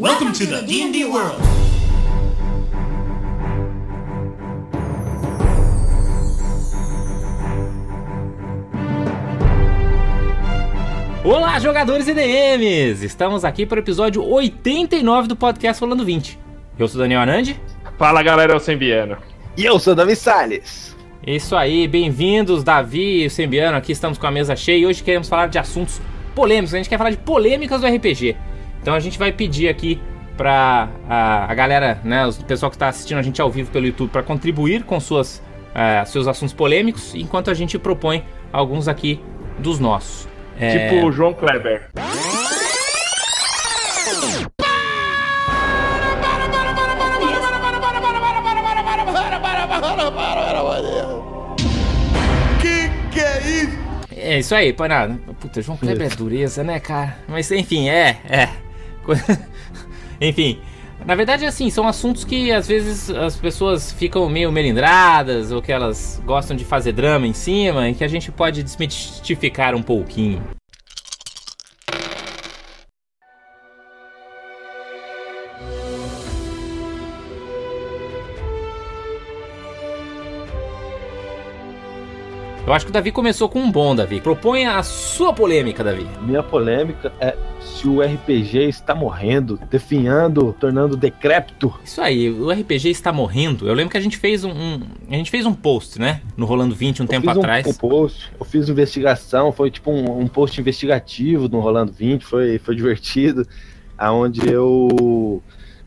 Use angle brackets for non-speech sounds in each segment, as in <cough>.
Welcome to the D&D world. Olá, jogadores e DMs! Estamos aqui para o episódio 89 do podcast Rolando 20. Eu sou Daniel Anandi. Fala galera, eu sou Sembiano. E eu sou Davi Salles. Isso aí, bem-vindos, Davi e o Sembiano. Aqui estamos com a mesa cheia e hoje queremos falar de assuntos polêmicos. A gente quer falar de polêmicas do RPG. Então a gente vai pedir aqui para a, a, galera, né, o pessoal que está assistindo a gente ao vivo pelo YouTube, para contribuir com suas, uh, seus assuntos polêmicos, enquanto a gente propõe alguns aqui dos nossos. É... Tipo o João Kleber. Que que é isso? É isso aí, nada. Puta, João Kleber é dureza, né, cara? Mas enfim, é, é. <laughs> enfim, na verdade, assim, são assuntos que às vezes as pessoas ficam meio melindradas ou que elas gostam de fazer drama em cima e que a gente pode desmistificar um pouquinho. Eu acho que o Davi começou com um bom, Davi. Proponha a sua polêmica, Davi. Minha polêmica é se o RPG está morrendo, definhando, tornando decrépito. Isso aí, o RPG está morrendo. Eu lembro que a gente fez um, um a gente fez um post, né? No Rolando 20 um eu tempo um, atrás. Um post. Eu fiz investigação, foi tipo um, um post investigativo no Rolando 20, foi, foi divertido. Aonde eu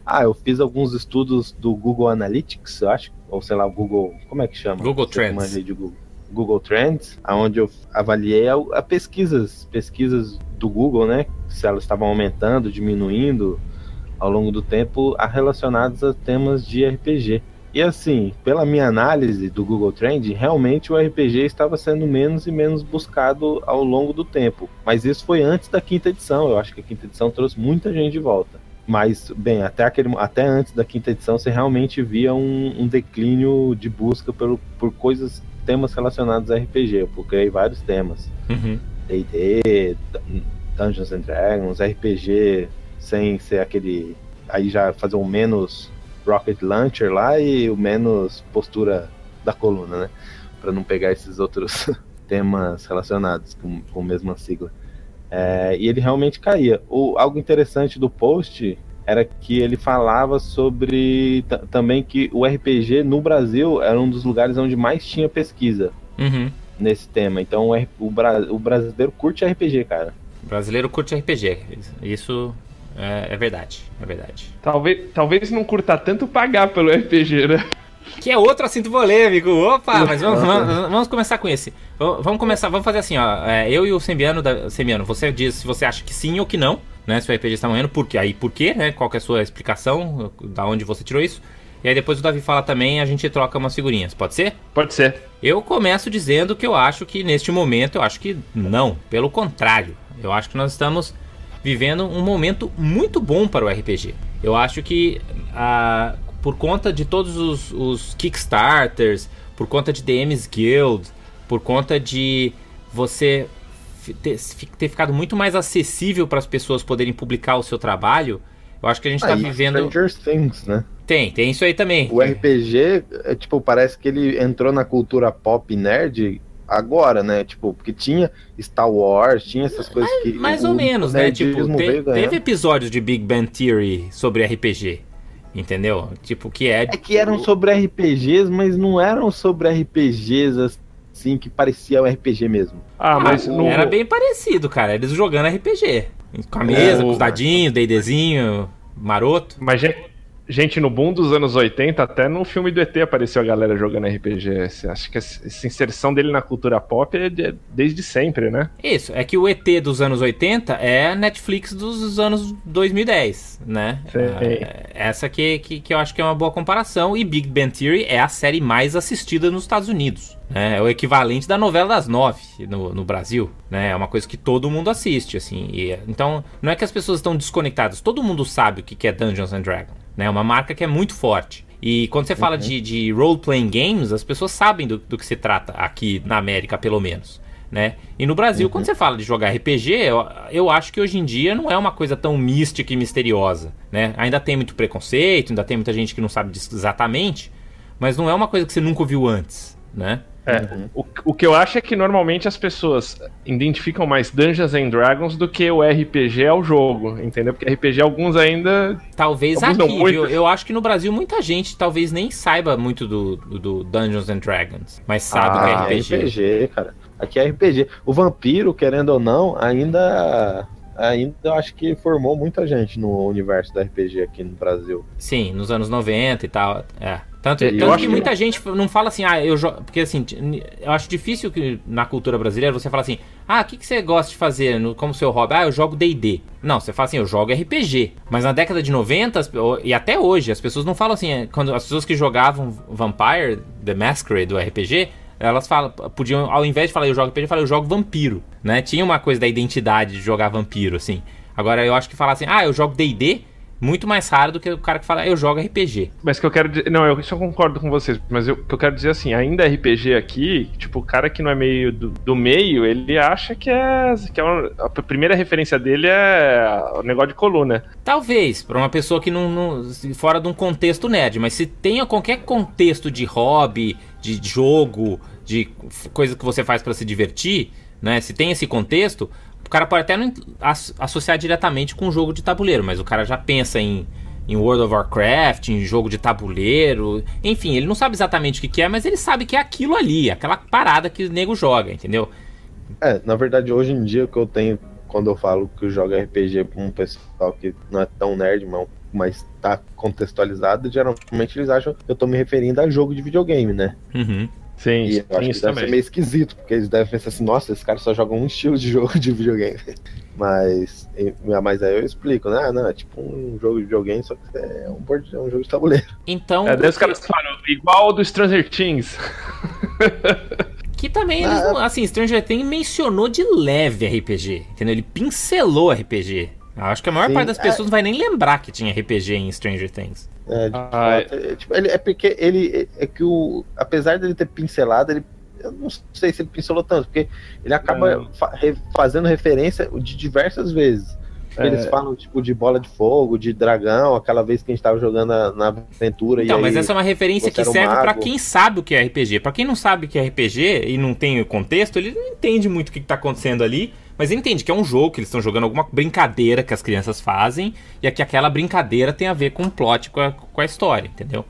ah, eu fiz alguns estudos do Google Analytics, eu acho, ou sei lá, o Google, como é que chama? Google Trends. De Google. Google Trends, onde eu avaliei a, a, pesquisas, pesquisas do Google, né? Se elas estavam aumentando, diminuindo ao longo do tempo, relacionadas a temas de RPG. E assim, pela minha análise do Google Trend, realmente o RPG estava sendo menos e menos buscado ao longo do tempo. Mas isso foi antes da quinta edição. Eu acho que a quinta edição trouxe muita gente de volta. Mas, bem, até, aquele, até antes da quinta edição, você realmente via um, um declínio de busca pelo, por coisas temas relacionados a RPG. Eu procurei vários temas. D&D, uhum. Dungeons and Dragons, RPG sem ser aquele... Aí já fazer um menos Rocket Launcher lá e o menos postura da coluna, né? Para não pegar esses outros <laughs> temas relacionados com, com a mesma sigla. É, e ele realmente caía. O, algo interessante do post era que ele falava sobre também que o RPG no Brasil era um dos lugares onde mais tinha pesquisa uhum. nesse tema. Então o, o, o, brasileiro curte RPG, cara. O brasileiro curte RPG. Isso é, é, verdade. É verdade. Talvez, talvez não curta tanto pagar pelo RPG, né? Que é outro assunto polêmico. Opa, mas vamos, vamos, vamos, começar com esse. Vamos começar, vamos fazer assim, ó. É, eu e o Sembiano, da, Sembiano, você diz se você acha que sim ou que não né? Se o RPG está morrendo, por quê? Aí por quê, né? Qual que é a sua explicação? Da onde você tirou isso? E aí depois o Davi fala também a gente troca umas figurinhas. Pode ser? Pode ser. Eu começo dizendo que eu acho que neste momento, eu acho que não. Pelo contrário. Eu acho que nós estamos vivendo um momento muito bom para o RPG. Eu acho que ah, por conta de todos os, os Kickstarters, por conta de DMs Guild, por conta de você ter, ter ficado muito mais acessível para as pessoas poderem publicar o seu trabalho, eu acho que a gente está vivendo. Stranger Things, né? Tem, tem isso aí também. O RPG, é, tipo, parece que ele entrou na cultura pop nerd agora, né? Tipo, porque tinha Star Wars, tinha essas coisas mais, que. Mais ou menos, né? Tipo, te, teve episódios de Big Bang Theory sobre RPG. Entendeu? Tipo, que é. É que eram sobre RPGs, mas não eram sobre RPGs assim que parecia um RPG mesmo. Ah, mas não... era bem parecido, cara. Eles jogando RPG. Com a mesa, é, com os dadinhos, D&Dzinho, maroto. Mas, gente, no boom dos anos 80, até no filme do ET apareceu a galera jogando RPG. Acho que essa inserção dele na cultura pop é de, desde sempre, né? Isso, é que o ET dos anos 80 é a Netflix dos anos 2010, né? Ah, essa que, que, que eu acho que é uma boa comparação. E Big Bang Theory é a série mais assistida nos Estados Unidos. É, é o equivalente da novela das nove no, no Brasil, né? É uma coisa que todo mundo assiste, assim. E, então, não é que as pessoas estão desconectadas. Todo mundo sabe o que é Dungeons and Dragons, né? É uma marca que é muito forte. E quando você uhum. fala de, de role-playing games, as pessoas sabem do, do que se trata aqui na América, pelo menos. né? E no Brasil, uhum. quando você fala de jogar RPG, eu, eu acho que hoje em dia não é uma coisa tão mística e misteriosa, né? Ainda tem muito preconceito, ainda tem muita gente que não sabe exatamente, mas não é uma coisa que você nunca ouviu antes, né? É, uhum. o, o que eu acho é que normalmente as pessoas identificam mais Dungeons and Dragons do que o RPG ao jogo, entendeu? Porque RPG alguns ainda. Talvez alguns aqui, viu? Eu acho que no Brasil muita gente talvez nem saiba muito do, do Dungeons and Dragons, mas sabe ah, que é RPG. RPG, cara. Aqui é RPG. O Vampiro, querendo ou não, ainda ainda eu acho que formou muita gente no universo do RPG aqui no Brasil. Sim, nos anos 90 e tal. É. Tanto, tanto que muita que... gente não fala assim, ah, eu jogo. Porque assim, eu acho difícil que na cultura brasileira você fala assim, ah, o que, que você gosta de fazer no, como seu hobby? Ah, eu jogo DD. Não, você fala assim, eu jogo RPG. Mas na década de 90, e até hoje, as pessoas não falam assim, é, quando as pessoas que jogavam Vampire, The Masquerade do RPG, elas falam, podiam, ao invés de falar eu jogo RPG, falar eu jogo vampiro, né? Tinha uma coisa da identidade de jogar vampiro, assim. Agora eu acho que falar assim, ah, eu jogo DD muito mais raro do que o cara que fala, eu jogo RPG. Mas que eu quero dizer. Não, eu só concordo com vocês, mas o que eu quero dizer assim, ainda RPG aqui, tipo, o cara que não é meio do, do meio, ele acha que é. que é uma, a primeira referência dele é o negócio de coluna. Talvez, para uma pessoa que não, não. fora de um contexto nerd, mas se tenha qualquer contexto de hobby, de jogo, de coisa que você faz para se divertir, né? Se tem esse contexto, cara pode até não associar diretamente com um jogo de tabuleiro, mas o cara já pensa em, em World of Warcraft, em jogo de tabuleiro, enfim, ele não sabe exatamente o que, que é, mas ele sabe que é aquilo ali, aquela parada que o nego joga, entendeu? É, na verdade, hoje em dia o que eu tenho quando eu falo que eu jogo RPG pra um pessoal que não é tão nerd, mas tá contextualizado, geralmente eles acham que eu tô me referindo a jogo de videogame, né? Uhum. Sim, e eu acho que deve ser meio esquisito, porque eles devem pensar assim, nossa, esses caras só jogam um <laughs> estilo de jogo de videogame. Mas, mas aí eu explico, né? Ah, não, é tipo um jogo de videogame, só que é um, board, é um jogo de tabuleiro. Então. É, daí os caras falam, igual do Stranger Things. <laughs> Que também, eles ah, não, assim, Stranger Things mencionou de leve RPG, entendeu? Ele pincelou RPG. Eu acho que a maior Sim, parte das pessoas é... não vai nem lembrar que tinha RPG em Stranger Things. É, de ah, é... é tipo, ele, é porque ele é que o. Apesar dele ter pincelado, ele. Eu não sei se ele pincelou tanto, porque ele acaba fa fazendo referência de diversas vezes. É. Eles falam, tipo, de bola de fogo, de dragão, aquela vez que a gente tava jogando na, na aventura. Então, mas essa é uma referência que serve um para quem sabe o que é RPG. para quem não sabe o que é RPG e não tem o contexto, ele não entende muito o que, que tá acontecendo ali. Mas entende que é um jogo, que eles estão jogando alguma brincadeira que as crianças fazem, e que aquela brincadeira tem a ver com o plot, com a, com a história, entendeu?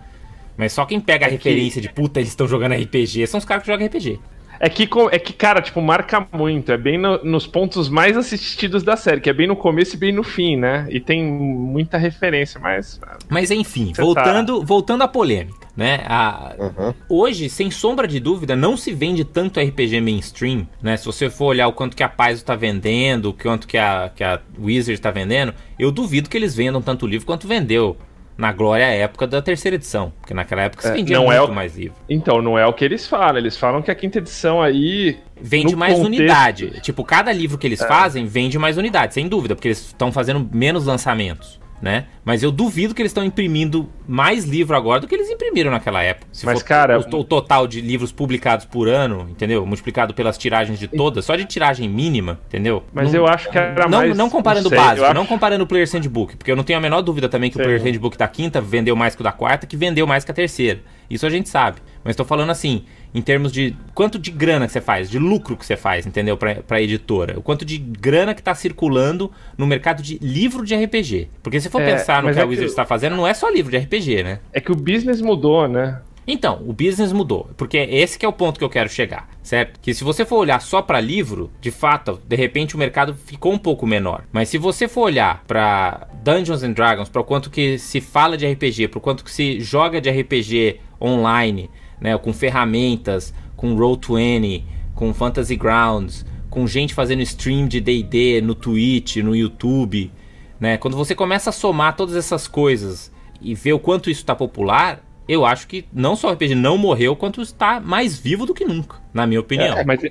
Mas só quem pega a é referência que... de puta, eles estão jogando RPG, são os caras que jogam RPG. É que, é que, cara, tipo, marca muito. É bem no, nos pontos mais assistidos da série, que é bem no começo e bem no fim, né? E tem muita referência, mas. Mas enfim, voltando, tá... voltando à polêmica, né? A... Uhum. Hoje, sem sombra de dúvida, não se vende tanto RPG mainstream, né? Se você for olhar o quanto que a Paizo tá vendendo, o quanto que a, que a Wizard tá vendendo, eu duvido que eles vendam tanto livro quanto vendeu na glória época da terceira edição. Porque naquela época se é, vendia é, muito é o... mais livro. Então, não é o que eles falam. Eles falam que a quinta edição aí. Vende mais contexto... unidade. Tipo, cada livro que eles é. fazem vende mais unidade, sem dúvida, porque eles estão fazendo menos lançamentos né? Mas eu duvido que eles estão imprimindo mais livro agora do que eles imprimiram naquela época. Se Mas, cara. O, o, total de livros publicados por ano, entendeu? Multiplicado pelas tiragens de todas, só de tiragem mínima, entendeu? Mas não, eu acho que era não, mais. Não comparando o básico, acho... não comparando o Player Handbook, porque eu não tenho a menor dúvida também que sei. o Player Handbook da quinta vendeu mais que o da quarta, que vendeu mais que a terceira. Isso a gente sabe. Mas estou falando assim, em termos de quanto de grana que você faz, de lucro que você faz, entendeu? Para a editora. O quanto de grana que está circulando no mercado de livro de RPG. Porque se for é, pensar no que é a Wizard está fazendo, não é só livro de RPG, né? É que o business mudou, né? Então, o business mudou, porque esse que é o ponto que eu quero chegar, certo? Que se você for olhar só para livro, de fato, de repente o mercado ficou um pouco menor. Mas se você for olhar para Dungeons and Dragons, para o quanto que se fala de RPG, para o quanto que se joga de RPG online, né, com ferramentas, com Roll20, com Fantasy Grounds, com gente fazendo stream de D&D no Twitch, no YouTube, né? Quando você começa a somar todas essas coisas e ver o quanto isso está popular, eu acho que não só o RPG não morreu, quanto está mais vivo do que nunca, na minha opinião. É, mas,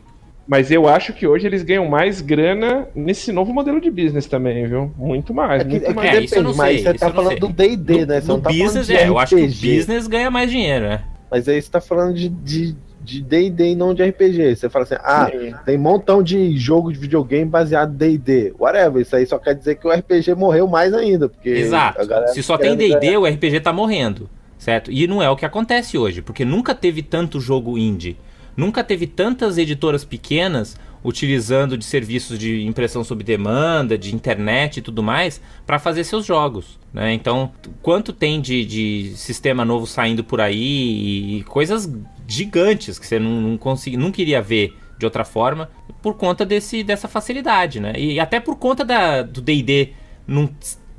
mas eu acho que hoje eles ganham mais grana nesse novo modelo de business também, viu? Muito mais. É que, muito é mais. É, isso eu não sei, mas você tá falando do D&D, né? Você no não tá business, é, eu acho que o business ganha mais dinheiro, né? Mas aí você tá falando de, de, de D&D e não de RPG. Você fala assim, ah, Sim. tem um montão de jogo de videogame baseado em D&D. Whatever, isso aí só quer dizer que o RPG morreu mais ainda, porque Exato. Se só tem D&D, o RPG tá morrendo, certo? E não é o que acontece hoje, porque nunca teve tanto jogo indie. Nunca teve tantas editoras pequenas utilizando de serviços de impressão sob demanda, de internet e tudo mais, para fazer seus jogos. Né? Então, quanto tem de, de sistema novo saindo por aí e coisas gigantes que você não, não, consegui, não queria ver de outra forma por conta desse, dessa facilidade. Né? E até por conta da, do D&D não,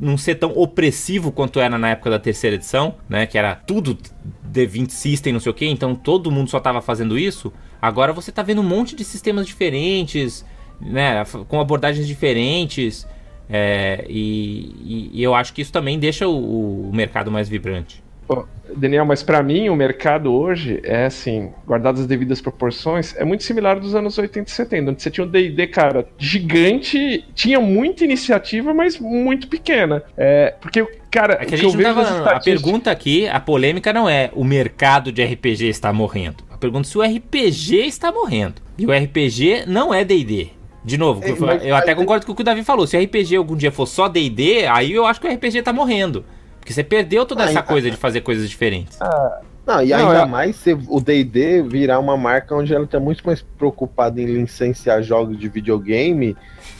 não ser tão opressivo quanto era na época da terceira edição, né? Que era tudo D20 System, não sei o que, então todo mundo só tava fazendo isso. Agora você tá vendo um monte de sistemas diferentes, né? Com abordagens diferentes. é, e, e- eu acho que isso também deixa o, o mercado mais vibrante. Daniel, mas pra mim o mercado hoje é assim, guardadas as devidas proporções, é muito similar dos anos 80 e 70, onde você tinha um D&D, cara, gigante, tinha muita iniciativa, mas muito pequena. É, porque, cara, É que a gente não tava. das A pergunta aqui, a polêmica não é o mercado de RPG está morrendo. A pergunta é se o RPG está morrendo. E o RPG não é DD. De novo, É, eu, eu até concordo com o que o Davi falou. Se o RPG algum dia for só DD, aí eu acho que o RPG tá morrendo. Porque você perdeu toda Ah, essa coisa de fazer coisas diferentes. Não, e Não, ainda é- mais se o D&D virar uma marca onde ela tá muito mais preocupada em licenciar jogos de videogame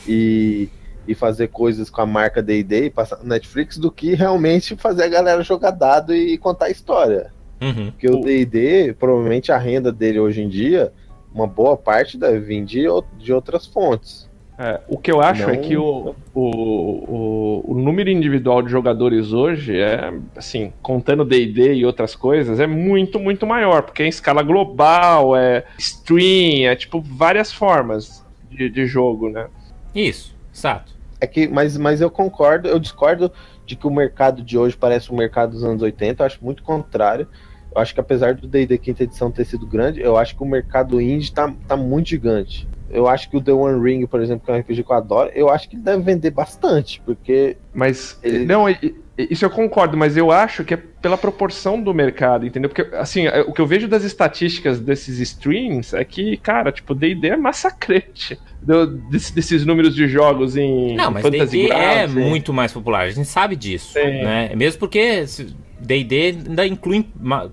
e, e fazer coisas com a marca D&D e passar no Netflix do que realmente fazer a galera jogar dado e contar história. Uhum. Porque o D&D, provavelmente a renda dele hoje em dia, uma boa parte deve vir de, de outras fontes. É, o que eu acho é Não- que o, o, o, o número individual de jogadores hoje é, assim, contando D&D e outras coisas, é muito, muito maior, porque é em escala global, é stream, é tipo várias formas de, de jogo, né? Isso, exato. É que, mas, mas eu concordo, eu discordo de que o mercado de hoje parece um mercado dos anos 80, eu acho muito contrário. Eu acho que apesar do D&D quinta edição ter sido grande, eu acho que o mercado indie tá, tá muito gigante. Eu acho que o The One Ring, por exemplo, que é um RPG que eu adoro, eu acho que ele deve vender bastante, porque Mas, Ele- não, e- e- isso eu concordo, mas eu acho que é pela proporção do mercado, entendeu? Porque, assim, é- o que eu vejo das estatísticas desses streams é que, cara, tipo, D&D é massacrante do- desse- desses números de jogos em Não, mas Fantasy D&D é em- muito mais popular, a gente sabe disso, Sim. né? Mesmo porque se- D&D ainda inclui,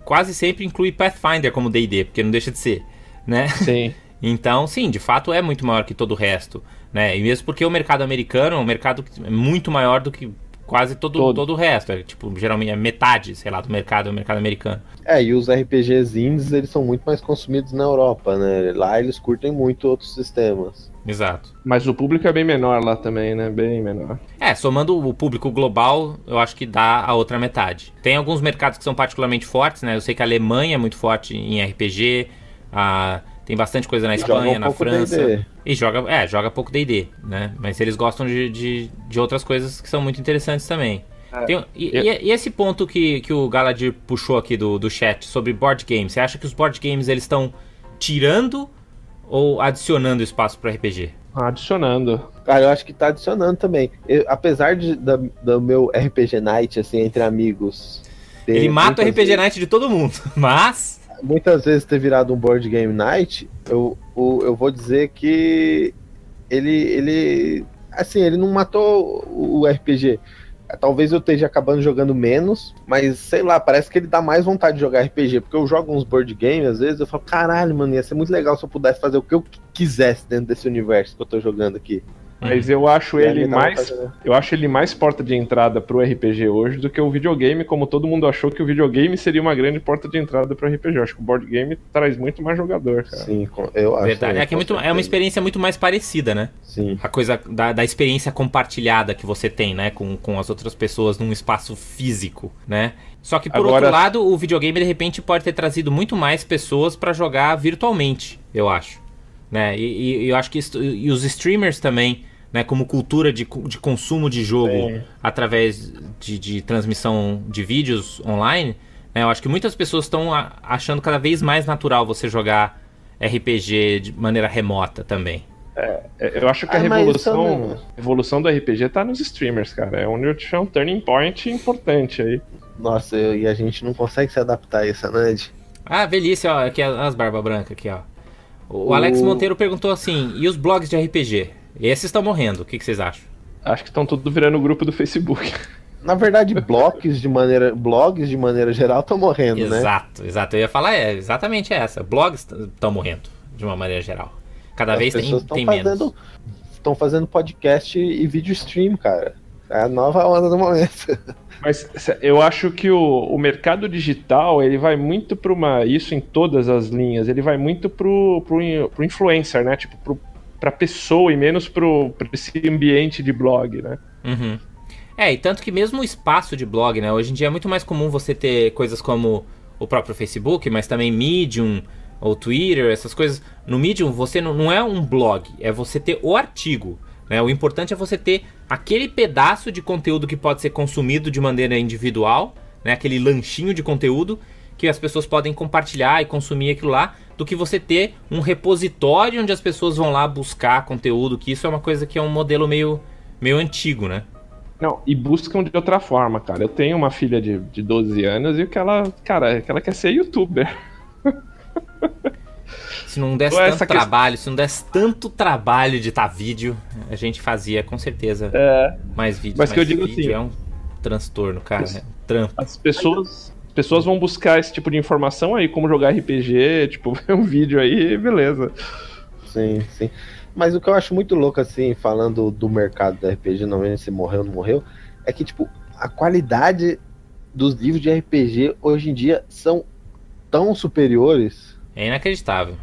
quase sempre inclui Pathfinder como D&D, porque não deixa de ser, né? Sim. <laughs> Então, sim, de fato é muito maior que todo o resto, né? E mesmo porque o mercado americano é um mercado é muito maior do que quase todo, Todo. todo o resto, é tipo, geralmente é metade, sei lá, do mercado, do mercado americano. É, e os RPGs indies, eles são muito mais consumidos na Europa, né? Lá eles curtem muito outros sistemas. Exato. Mas o público é bem menor lá também, né? Bem menor. É, somando o público global, eu acho que dá a outra metade. Tem alguns mercados que são particularmente fortes, né? Eu sei que a Alemanha é muito forte em RPG, a- tem bastante coisa na Joga um Espanha, na França. E joga, é, joga pouco D&D, né? Mas eles gostam de, de, de outras coisas que são muito interessantes também. É. Tem- e, Eu- e- e esse ponto que, que o Galadir puxou aqui do, do chat sobre board games, você acha que os board games eles estão tirando ou adicionando espaço para RPG? Adicionando. Cara, eu acho que tá adicionando também. Eu- apesar de, da- do meu RPG Night, assim, entre amigos. Ele mata o RPG vezes- Night de todo mundo, <laughs> mas muitas vezes ter virado um board game night, eu, o- eu vou dizer que ele, ele, assim, ele não matou o, o RPG. Talvez eu esteja acabando jogando menos, mas sei lá, parece que ele dá mais vontade de jogar RPG, porque eu jogo uns board games, às vezes eu falo, caralho, mano, ia ser muito legal se eu pudesse fazer o que eu quisesse dentro desse universo que eu tô jogando aqui. Mas eu acho E ele mais. de- Eu acho ele mais porta de entrada pro RPG hoje do que o videogame, como todo mundo achou que o videogame seria uma grande porta de entrada pro RPG. Eu acho que o board game traz muito mais jogador, cara. Sim, eu acho. verdade. É que é, muito, é uma experiência muito mais parecida, né? Sim. A coisa da, da experiência compartilhada que você tem, né? Com, com as outras pessoas num espaço físico, né? Só que por Agora- outro lado, o videogame de repente pode ter trazido muito mais pessoas pra jogar virtualmente, eu acho. Né? E, e- e eu acho que isso- e os streamers também, né? Como cultura de, de consumo de jogo Sim. através de, de transmissão de vídeos online, né? Eu acho que muitas pessoas estão achando cada vez mais natural você jogar RPG de maneira remota também. É, Eu acho que a Ah, revolução, também- evolução do RPG tá nos streamers, cara. É onde eu um turning point importante aí. Nossa, eu- e a gente não consegue se adaptar a isso, né? Ah, velhice, ó, aqui as barbas brancas aqui, ó. O Alex Monteiro perguntou assim: e os blogs de RPG? Esses estão morrendo, o que, que vocês acham? Acho que estão tudo virando o grupo do Facebook. <laughs> Na verdade, blogs de maneira, blogs de maneira geral estão morrendo, exato, né? Exato, exato. Eu ia falar é exatamente essa. Blogs estão morrendo de uma maneira geral. Cada As vez tem, tem fazendo, menos. Estão fazendo podcast e vídeo stream, cara. É a nova onda do momento. <laughs> Mas eu acho que o, o mercado digital ele vai muito para uma. Isso em todas as linhas, ele vai muito pro, pro influencer, né? Tipo, pro, pra pessoa e menos pro esse ambiente de blog, né? Uhum. É, e tanto que mesmo o espaço de blog, né? Hoje em dia é muito mais comum você ter coisas como o próprio Facebook, mas também Medium ou Twitter, essas coisas. No Medium você não, não é um blog, é você ter o artigo. Né? O importante é você ter aquele pedaço de conteúdo que pode ser consumido de maneira individual, né? aquele lanchinho de conteúdo que as pessoas podem compartilhar e consumir aquilo lá, do que você ter um repositório onde as pessoas vão lá buscar conteúdo, que isso é uma coisa que é um modelo meio, meio antigo, né? Não, e buscam de outra forma, cara. Eu tenho uma filha de, de 12 anos e o que ela, cara, que ela quer ser youtuber. <laughs> Se não desse tanto questão... trabalho, se não desse tanto trabalho de editar vídeo, a gente fazia com certeza é, mais vídeos. Mas, mas que eu digo assim, é um transtorno, cara. As, é um trampo. As pessoas, as pessoas vão buscar esse tipo de informação aí, como jogar RPG, <laughs> tipo, ver um vídeo aí, beleza. Sim, sim. Mas o que eu acho muito louco, assim, falando do mercado da RPG, não sei se morreu ou não morreu, é que, tipo, a qualidade dos livros de RPG hoje em dia são tão superiores. É inacreditável.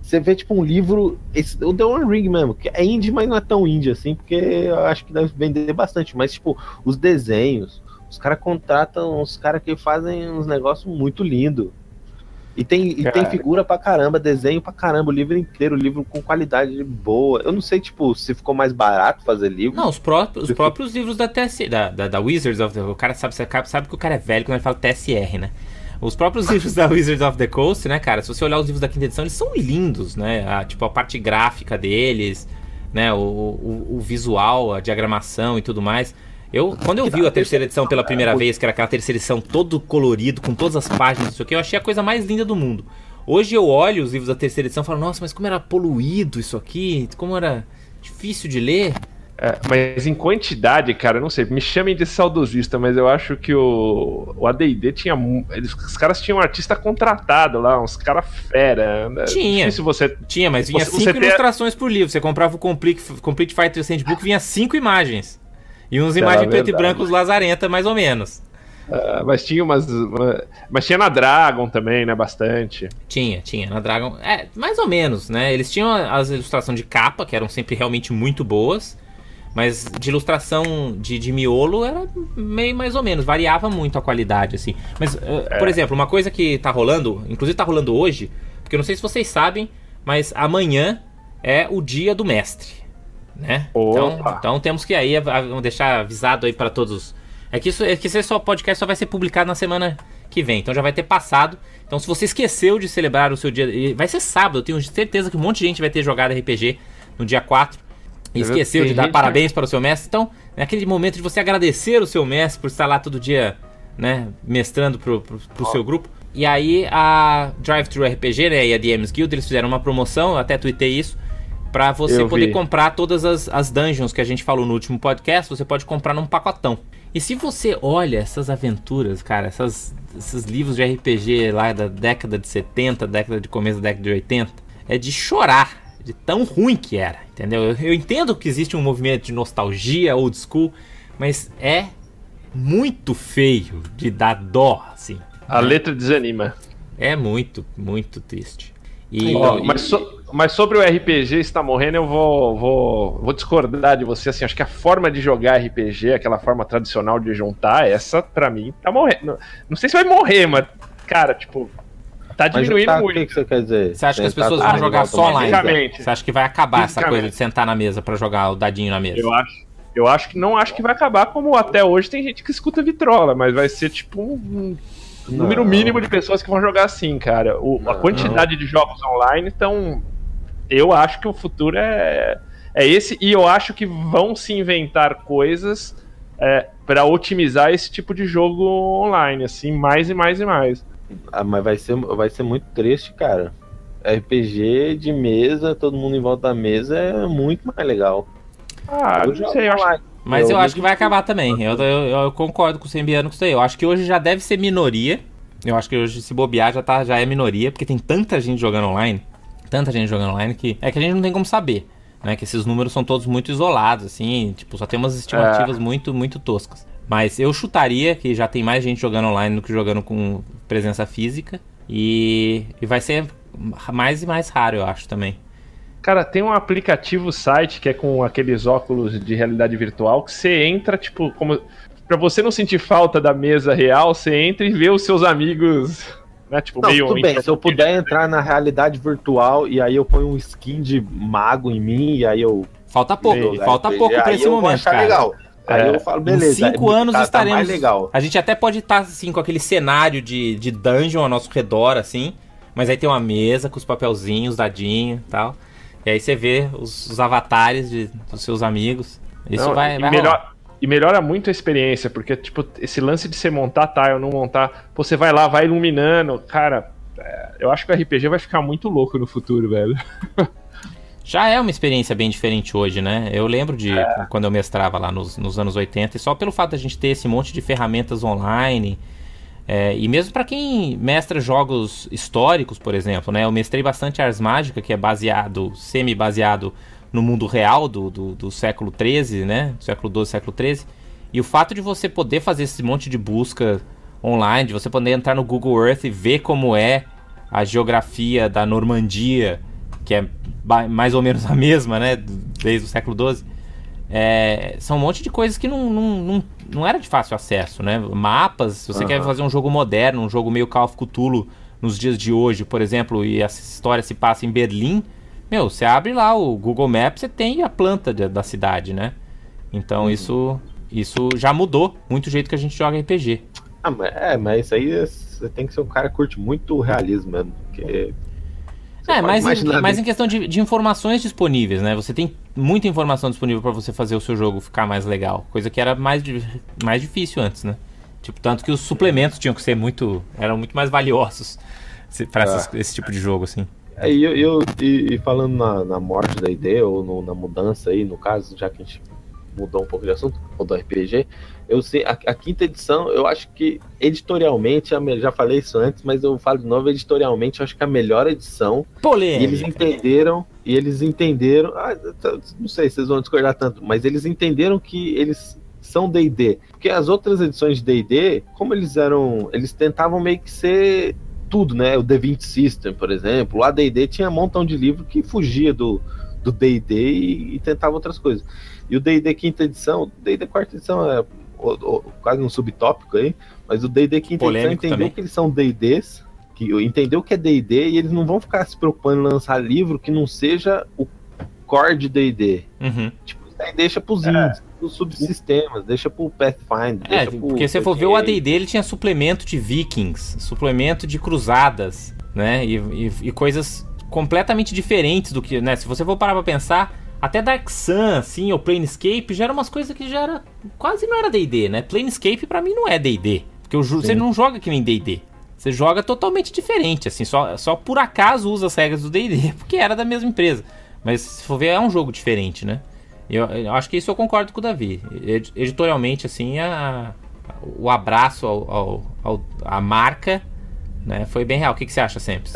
Você vê, tipo, um livro. Esse, o The One Ring mesmo, que é indie, mas não é tão indie assim, porque eu acho que deve vender bastante. Mas, tipo, os desenhos. Os caras contratam uns caras que fazem uns negócios muito lindos. E tem, e tem figura pra caramba, desenho pra caramba, o livro inteiro, o livro com qualidade boa. Eu não sei, tipo, se ficou mais barato fazer livro. Não, os próprios, os próprios livros da TS, da, da, da Wizards of the. O cara sabe, sabe que o cara é velho quando ele fala TSR, né? Os próprios <laughs> livros da Wizards of the Coast, né, cara? Se você olhar os livros da quinta edição, eles são lindos, né? A, tipo, a parte gráfica deles, né? O, o, o visual, a diagramação e tudo mais. Eu, quando eu vi a terceira edição pela primeira vez, que era aquela terceira edição todo colorido, com todas as páginas, isso aqui, eu achei a coisa mais linda do mundo. Hoje eu olho os livros da terceira edição e falo, nossa, mas como era poluído isso aqui, como era difícil de ler. É, mas em quantidade, cara, não sei, me chamem de saudosista, mas eu acho que o, o ADD tinha. Eles, os caras tinham um artista contratado lá, uns caras fera. Né? Tinha. Se você, tinha, mas vinha você, cinco você ilustrações ter... por livro. Você comprava o Complete, Complete Fighter Handbook, vinha cinco imagens. E uns imagens preto e branco lazarenta, mais ou menos. Uh, mas tinha umas. Uma, mas tinha na Dragon também, né? Bastante. Tinha, tinha. Na Dragon. É, mais ou menos, né? Eles tinham as ilustrações de capa, que eram sempre realmente muito boas. Mas de ilustração de, de miolo era meio mais ou menos, variava muito a qualidade, assim. Mas, uh, é. por exemplo, uma coisa que tá rolando, inclusive tá rolando hoje, porque eu não sei se vocês sabem, mas amanhã é o dia do mestre, né? Então, então temos que aí vamos deixar avisado aí para todos. É que isso, é que esse só podcast só vai ser publicado na semana que vem, então já vai ter passado. Então, se você esqueceu de celebrar o seu dia, vai ser sábado, eu tenho certeza que um monte de gente vai ter jogado RPG no dia 4. E esqueceu de dar parabéns para o seu mestre. Então, é aquele momento de você agradecer o seu mestre por estar lá todo dia, né, mestrando pro, pro, pro seu grupo. E aí a Drive Thru RPG, né, e a DMs Guild, eles fizeram uma promoção, eu até tuitei isso, para você eu poder vi. comprar todas as, as dungeons que a gente falou no último podcast, você pode comprar num pacotão. E se você olha essas aventuras, cara, essas, esses livros de RPG lá da década de 70, década de começo da década de 80, é de chorar de tão ruim que era, entendeu? Eu, eu entendo que existe um movimento de nostalgia old school, mas é muito feio de dar dó, assim. A né? letra desanima. É muito, muito triste. E, oh, mas, so, mas, sobre o RPG está morrendo, eu vou, vou, vou discordar de você. Assim, acho que a forma de jogar RPG, aquela forma tradicional de juntar, essa para mim tá morrendo. Não, não sei se vai morrer, mas cara, tipo, Tá diminuindo tá, muito. O que, que, você quer dizer? Você acha que as pessoas vão jogar só online? Você acha que vai acabar essa coisa de sentar na mesa para jogar o dadinho na mesa? Eu acho. Eu acho que não acho que vai acabar como até hoje tem gente que escuta vitrola, mas vai ser tipo um, um número mínimo de pessoas que vão jogar assim, cara. O, a quantidade de jogos online, então eu acho que o futuro é, é esse e eu acho que vão se inventar coisas é, para otimizar esse tipo de jogo online, assim, mais e mais e mais. Ah, mas vai ser, vai ser muito triste, cara. RPG de mesa, todo mundo em volta da mesa é muito mais legal. Ah, Eu não sei, eu acho. Mas eu, Eu acho que vai acabar também. Eu, eu, eu concordo com o Sembiano com isso aí. Eu acho que hoje já deve ser minoria. Eu acho que hoje, se bobear, já, tá, já é minoria, porque tem tanta gente jogando online. Tanta gente jogando online que. É que a gente não tem como saber. Né? Que esses números são todos muito isolados, assim. Tipo, só tem umas estimativas muito, muito toscas. Mas eu chutaria que já tem mais gente jogando online do que jogando com presença física. E, e vai ser mais e mais raro, eu acho também. Cara, tem um aplicativo site que é com aqueles óculos de realidade virtual que você entra, tipo, como. Pra você não sentir falta da mesa real, você entra e vê os seus amigos, né? Tipo, Não, meio. tudo bem, se eu puder entrar na realidade virtual e aí eu ponho um skin de mago em mim e aí eu. Falta pouco, falta RPG, pouco pra esse momento, cara. legal. Aí É. eu falo, Em beleza. cinco é- anos tá- tá estaremos. mais legal. A gente até pode estar assim com aquele cenário de, de dungeon ao nosso redor, assim. Mas aí tem uma mesa com os papelzinhos, dadinho e tal. E aí você vê os, os avatares de, dos seus amigos. Isso Não, vai, vai rolar. E melhora muito a experiência, porque, tipo, esse lance de você montar tile, não montar, você vai lá, vai iluminando, cara. é, eu acho que o RPG vai ficar muito louco no futuro, velho. <laughs> Já é uma experiência bem diferente hoje, né? Eu lembro de É. quando eu mestrava lá nos, nos anos 80, e só pelo fato da gente ter esse monte de ferramentas online. é, e mesmo para quem mestra jogos históricos, por exemplo, né? Eu mestrei bastante Ars Mágica, que é baseado, semi-baseado no mundo real do, do, do século XIII, né? Do século XII, século XIII. E o fato de você poder fazer esse monte de busca online, de você poder entrar no Google Earth e ver como é a geografia da Normandia, que é mais ou menos a mesma, né? Desde o século XII. É, são um monte de coisas que não, não, não, não era de fácil acesso, né? Mapas, se você quer Aham. fazer um jogo moderno, um jogo meio Call of Cthulhu nos dias de hoje, por exemplo, e essa história se passa em Berlim, meu, você abre lá o Google Maps, você tem a planta da, da cidade, né? Então isso, isso já mudou muito o jeito que a gente joga RPG. Ah, mas, é, mas isso aí é- você tem que ser um cara que curte muito o realismo mesmo. Porque. É, mas, em, mas em questão de, de informações disponíveis, né? Você tem muita informação disponível pra você fazer o seu jogo ficar mais legal. Coisa que era mais, mais difícil antes, né? Tipo, tanto que os suplementos tinham que ser muito. eram muito mais valiosos pra essas- esse tipo de jogo, assim. É, e eu, e, e falando na, na morte da ideia, ou no- na mudança aí, no caso, já que a gente mudou um pouco de assunto, ou do RPG, eu sei, a, a quinta edição, eu acho que editorialmente, já falei isso antes, mas eu falo de novo, editorialmente, eu acho que a melhor edição, e eles Polêmica. entenderam, e eles entenderam, ah, t- não sei se vocês vão discordar tanto, mas eles entenderam que eles são D&D, porque as outras edições de D&D, como eles eram, eles tentavam meio que ser tudo, né? O D20 System, por exemplo. O AD&D tinha um montão de livro que fugia do do D&D e, e tentava outras coisas. E o D&D quinta edição, o D&D quarta edição é o- o- quase um subtópico aí, mas o D&D quinta Polêmico edição entendeu também. que eles são D&Ds, que entendeu que é D&D e eles não vão ficar se preocupando em lançar livro que não seja o core de D&D. Uhum. Tipo, deixa pros indies, pros subsistemas, deixa pro Pathfinder, É, deixa pro porque se você for ver o AD&D, ele tinha suplemento de vikings, suplemento de cruzadas, né? E, e- e coisas completamente diferentes do que, né? Se você for parar pra pensar, até Dark Sun, assim, ou Planescape, já eram umas coisas que já era... Quase não era D&D, né? Planescape pra mim não é D&D, porque ju- você não joga que nem D&D. Você joga totalmente diferente, assim, só, só por acaso usa as regras do D&D, <laughs> porque era da mesma empresa. Mas se for ver, é um jogo diferente, né? Eu, eu acho que isso eu concordo com o Davi. Ed- Editorialmente, assim, a, o abraço ao, ao- ao- à marca né, foi bem real. O que, que você acha, sempre?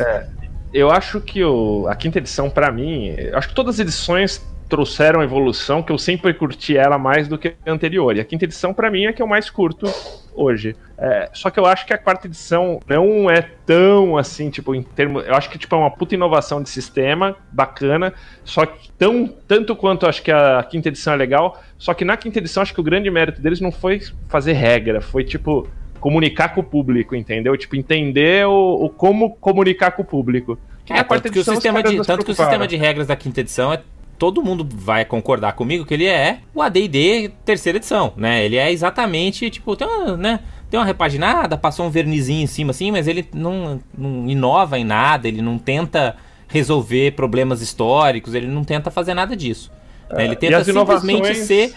Eu acho que o, a quinta edição, pra mim, acho que todas as edições trouxeram evolução, que eu sempre curti ela mais do que a anterior. E a quinta edição, pra mim, é que eu mais curto hoje. É, só que eu acho que a quarta edição não é tão assim, tipo, em termos. Eu acho que tipo, é uma puta inovação de sistema, bacana. Só que tão, tanto quanto eu acho que a quinta edição é legal. Só que na quinta edição, acho que o grande mérito deles não foi fazer regra, foi tipo. Comunicar com o público, entendeu? Tipo, entender o, o como comunicar com o público. É, tanto que, o sistema, de, tanto que o sistema de regras da quinta edição é. Todo mundo vai concordar comigo que ele é o AD&D terceira edição, né? Ele é exatamente, tipo, tem uma, né? Tem uma repaginada, passou um vernizinho em cima assim, mas ele não, não inova em nada, ele não tenta resolver problemas históricos, ele não tenta fazer nada disso. né? Ele e tenta simplesmente inovações- ser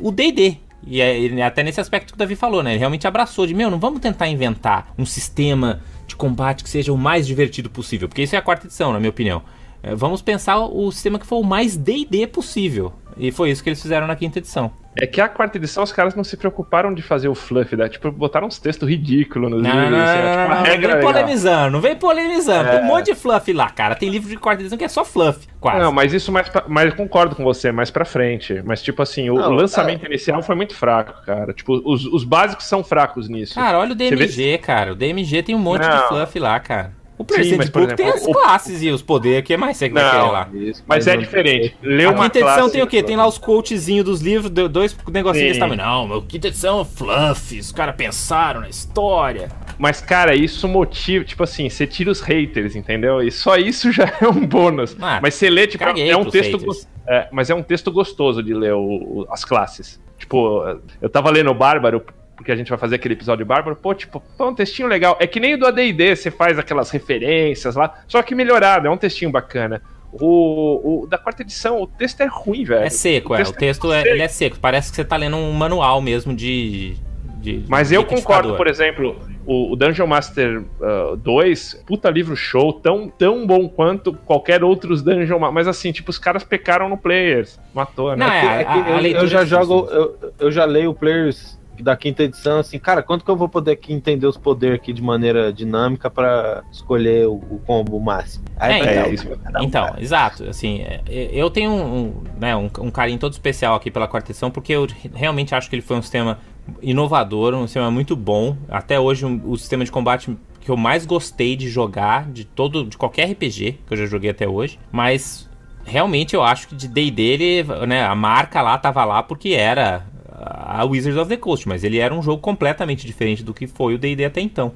o D&D. E é, até nesse aspecto que o Davi falou, né? Ele realmente abraçou de, meu, não vamos tentar inventar um sistema de combate que seja o mais divertido possível, porque isso é a quarta edição, na minha opinião. É, vamos pensar o sistema que for o mais D&D possível. E foi isso que eles fizeram na quinta edição. É que a quarta edição os caras não se preocuparam de fazer o fluff, né? Tipo, botaram uns textos ridículos nos não, livros. Não, assim, não, é, tipo, não, não, regra vem legal. polemizando, não vem polemizando. É. Tem um monte de fluff lá, cara. Tem livro de quarta edição que é só fluff, quase. Não, mas isso mais, pra, mais concordo com você, mais pra frente. Mas, tipo assim, o, Não, lançamento inicial foi muito fraco, cara. Tipo, os, os básicos são fracos nisso. Cara, olha o vê- DMG, cara. O DMG tem um monte de Não. fluff lá, cara. O Sim, mas, Book tem as o- classes e os poderes, que mais você que vai querer lá? Isso, mas é não- diferente. Lê A uma quinta edição classe- tem o quê? Tem lá os quotezinhos dos livros, do- dois negocinhos desse tamanho. Não, meu quinta edição é fluff, os caras pensaram na história. Mas, cara, isso motiva. Tipo assim, você tira os haters, entendeu? E só isso <laughs> já é um bônus. Ah, mas você lê, tipo, é um texto. gos- é, mas é um texto gostoso de ler o- o- as classes. Tipo, eu tava lendo o Bárbaro, porque a gente vai fazer aquele episódio Bárbaro, pô, tipo, pô, um textinho legal. É que nem o do ADD, você faz aquelas referências lá, só que melhorado, é um textinho bacana. O, o da quarta edição, o texto é ruim, velho. É seco, é. O texto é, seco. ele é seco. Parece que você tá lendo um manual mesmo de. de Mas de eu concordo, por exemplo, o, o Dungeon Master uh, 2, puta livro show, tão, tão bom quanto qualquer outros Dungeon Master. Mas assim, tipo, os caras pecaram no Players. Matou, né? Não, é, É que a- a eu- eu, já é jogo, eu, eu já leio players da quinta edição, assim, cara, quanto que eu vou poder aqui entender os poderes aqui de maneira dinâmica pra escolher o, o combo máximo? Aí É, então. É, isso. um, Então, cara. exato. Assim, é, eu tenho um, um, né, um, um carinho todo especial aqui pela quarta edição, porque eu realmente acho que ele foi um sistema inovador, um sistema muito bom. Até hoje, um- o sistema de combate que eu mais gostei de jogar, de todo, de qualquer RPG que eu já joguei até hoje. Mas realmente eu acho que de D&D, ele, né, a marca lá tava lá porque era a Wizards of the Coast, mas ele era um jogo completamente diferente do que foi o D&D até então.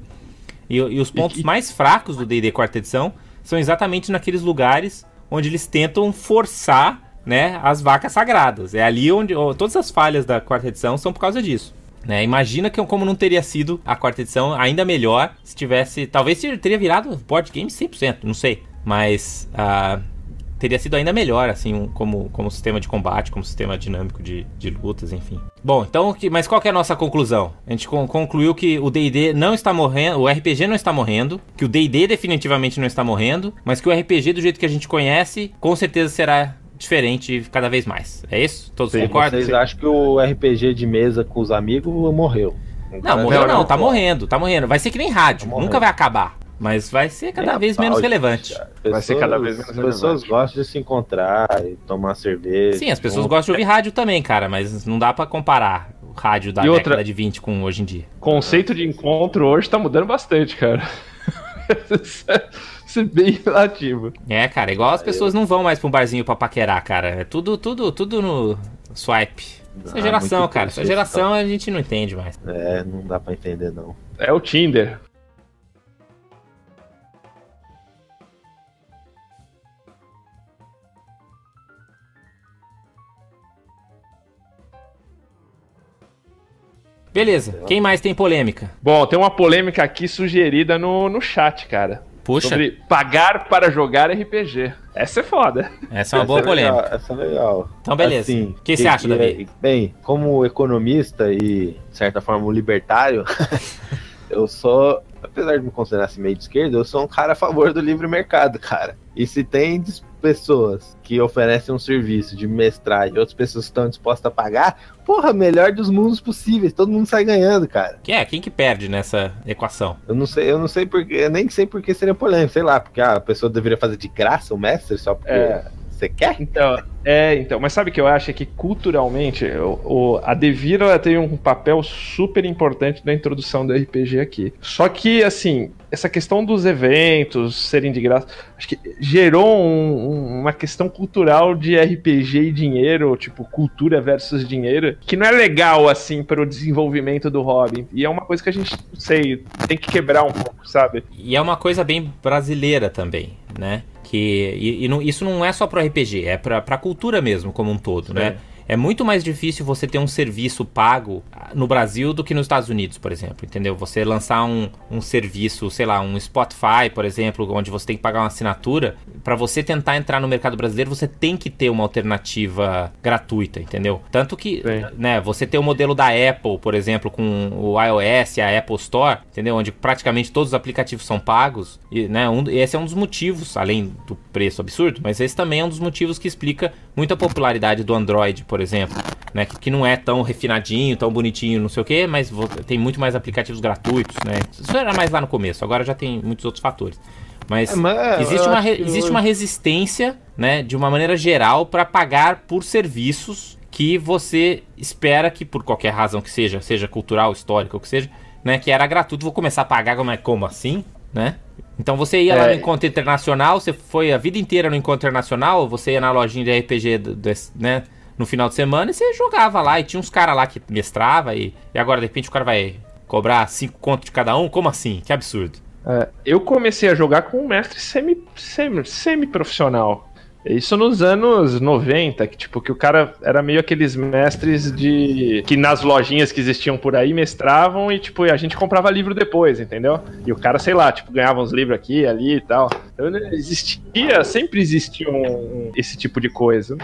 E, e os pontos mais fracos do D&D quarta edição são exatamente naqueles lugares onde eles tentam forçar, né, as vacas sagradas. É ali onde todas as falhas da quarta edição são por causa disso. Né? Imagina que, como não teria sido a quarta edição ainda melhor se tivesse. Talvez teria virado board game 100%, não sei. Mas ah, teria sido ainda melhor, assim, um- como, como sistema de combate, como sistema dinâmico de, de lutas, enfim. Bom, então, que- mas qual que é a nossa conclusão? A gente con- concluiu que o D&D não está morrendo, o RPG não está morrendo, que o D&D definitivamente não está morrendo, mas que o RPG do jeito que a gente conhece, com certeza será diferente cada vez mais. É isso? Todos Sim, concordam? Vocês acham que o RPG de mesa com os amigos morreu? Não, morreu Não, não, não, tá morrendo, tá morrendo. Vai ser que nem rádio, Tá nunca vai acabar. Mas vai ser cada Nem vez menos relevante. cara. Vai ser cada vez menos As pessoas relevante. gostam de se encontrar e tomar cerveja. Sim, as pessoas gostam de ouvir rádio também, cara, mas não dá pra comparar o rádio da E outra- década de 20 com hoje em dia. conceito de encontro hoje tá mudando bastante, cara. <laughs> Isso é bem relativo. É, cara, igual as pessoas não vão mais pra um barzinho pra paquerar, cara. É tudo, tudo, tudo no swipe. Essa Ah, geração, muito cara. Essa geração a gente não entende mais. É, não dá pra entender, não. É o Tinder. Beleza, quem mais tem polêmica? Bom, tem uma polêmica aqui sugerida no, no chat, cara. Puxa, Sobre pagar para jogar RPG. Essa é foda. essa é uma boa Essa é legal, polêmica. essa é legal. Então, beleza. Assim, O que você acha, Davi? Bem, como economista e, de certa forma, um libertário, <laughs> eu sou, apesar de me considerar assim, meio de esquerda, eu sou um cara a favor do livre mercado, cara. E se tem pessoas que oferecem um serviço de mestrar e outras pessoas que estão dispostas a pagar, porra, melhor dos mundos possíveis, todo mundo sai ganhando, cara. Que é, quem que perde nessa equação? Eu não sei, eu não sei porque, eu nem sei porque seria polêmico, sei lá, porque ah, a pessoa deveria fazer de graça o mestre só porque É. você quer? Então, é, então, mas sabe o que eu acho? É que culturalmente o, o- a Devir ela tem um papel super importante na introdução do RPG aqui. Só que, assim, essa questão dos eventos serem de graça, acho que gerou um- um- uma questão cultural de RPG e dinheiro, tipo, cultura versus dinheiro, que não é legal, assim, para o desenvolvimento do hobby. E é uma coisa que a gente, não sei, tem que quebrar um pouco, sabe? E é uma coisa bem brasileira também, né? Que, e, e não- isso não é só pro RPG, é pra, pra cultura mesmo, como um todo, né? É muito mais difícil você ter um serviço pago no Brasil do que nos Estados Unidos, por exemplo, entendeu? Você lançar um, um serviço, sei lá, um Spotify, por exemplo, onde você tem que pagar uma assinatura, para você tentar entrar no mercado brasileiro, você tem que ter uma alternativa gratuita, entendeu? Tanto que, Sim. né, você tem o modelo da Apple, por exemplo, com o iOS e a Apple Store, entendeu? Onde praticamente todos os aplicativos são pagos, e, né, um, esse é um dos motivos, além do preço absurdo, mas esse também é um dos motivos que explica muito a popularidade do Android, por exemplo, né, que, não é tão refinadinho, tão bonitinho, não sei o que, mas tem muito mais aplicativos gratuitos, né? Isso era mais lá no começo, agora já tem muitos outros fatores. Mas, é, mas existe, uma, existe uma resistência, né, de uma maneira geral, para pagar por serviços que você espera que, por qualquer razão que seja, seja cultural, histórica, ou que seja, né, que era gratuito, vou começar a pagar como, é, como assim, né? Então você ia é. lá no encontro internacional, você foi a vida inteira no encontro internacional, você ia na lojinha de RPG, do, do, né, no final de semana e você jogava lá e tinha uns caras lá que mestrava e, e agora de repente o cara vai cobrar 5 contos de cada um? Como assim? Que absurdo. É, eu comecei a jogar com um mestre semi, semi, semi-profissional. Isso nos anos 90, que tipo, que o cara era meio aqueles mestres de. que nas lojinhas que existiam por aí mestravam e, tipo, a gente comprava livro depois, entendeu? E o cara, sei lá, tipo, ganhava uns livros aqui, ali e tal. Então, existia, sempre existiu um, esse tipo de coisa.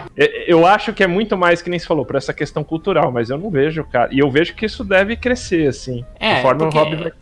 Eu acho que é muito mais que nem se falou, por essa questão cultural, mas eu não vejo, cara. E eu vejo que isso deve crescer, assim. É, conforme o hobby vai.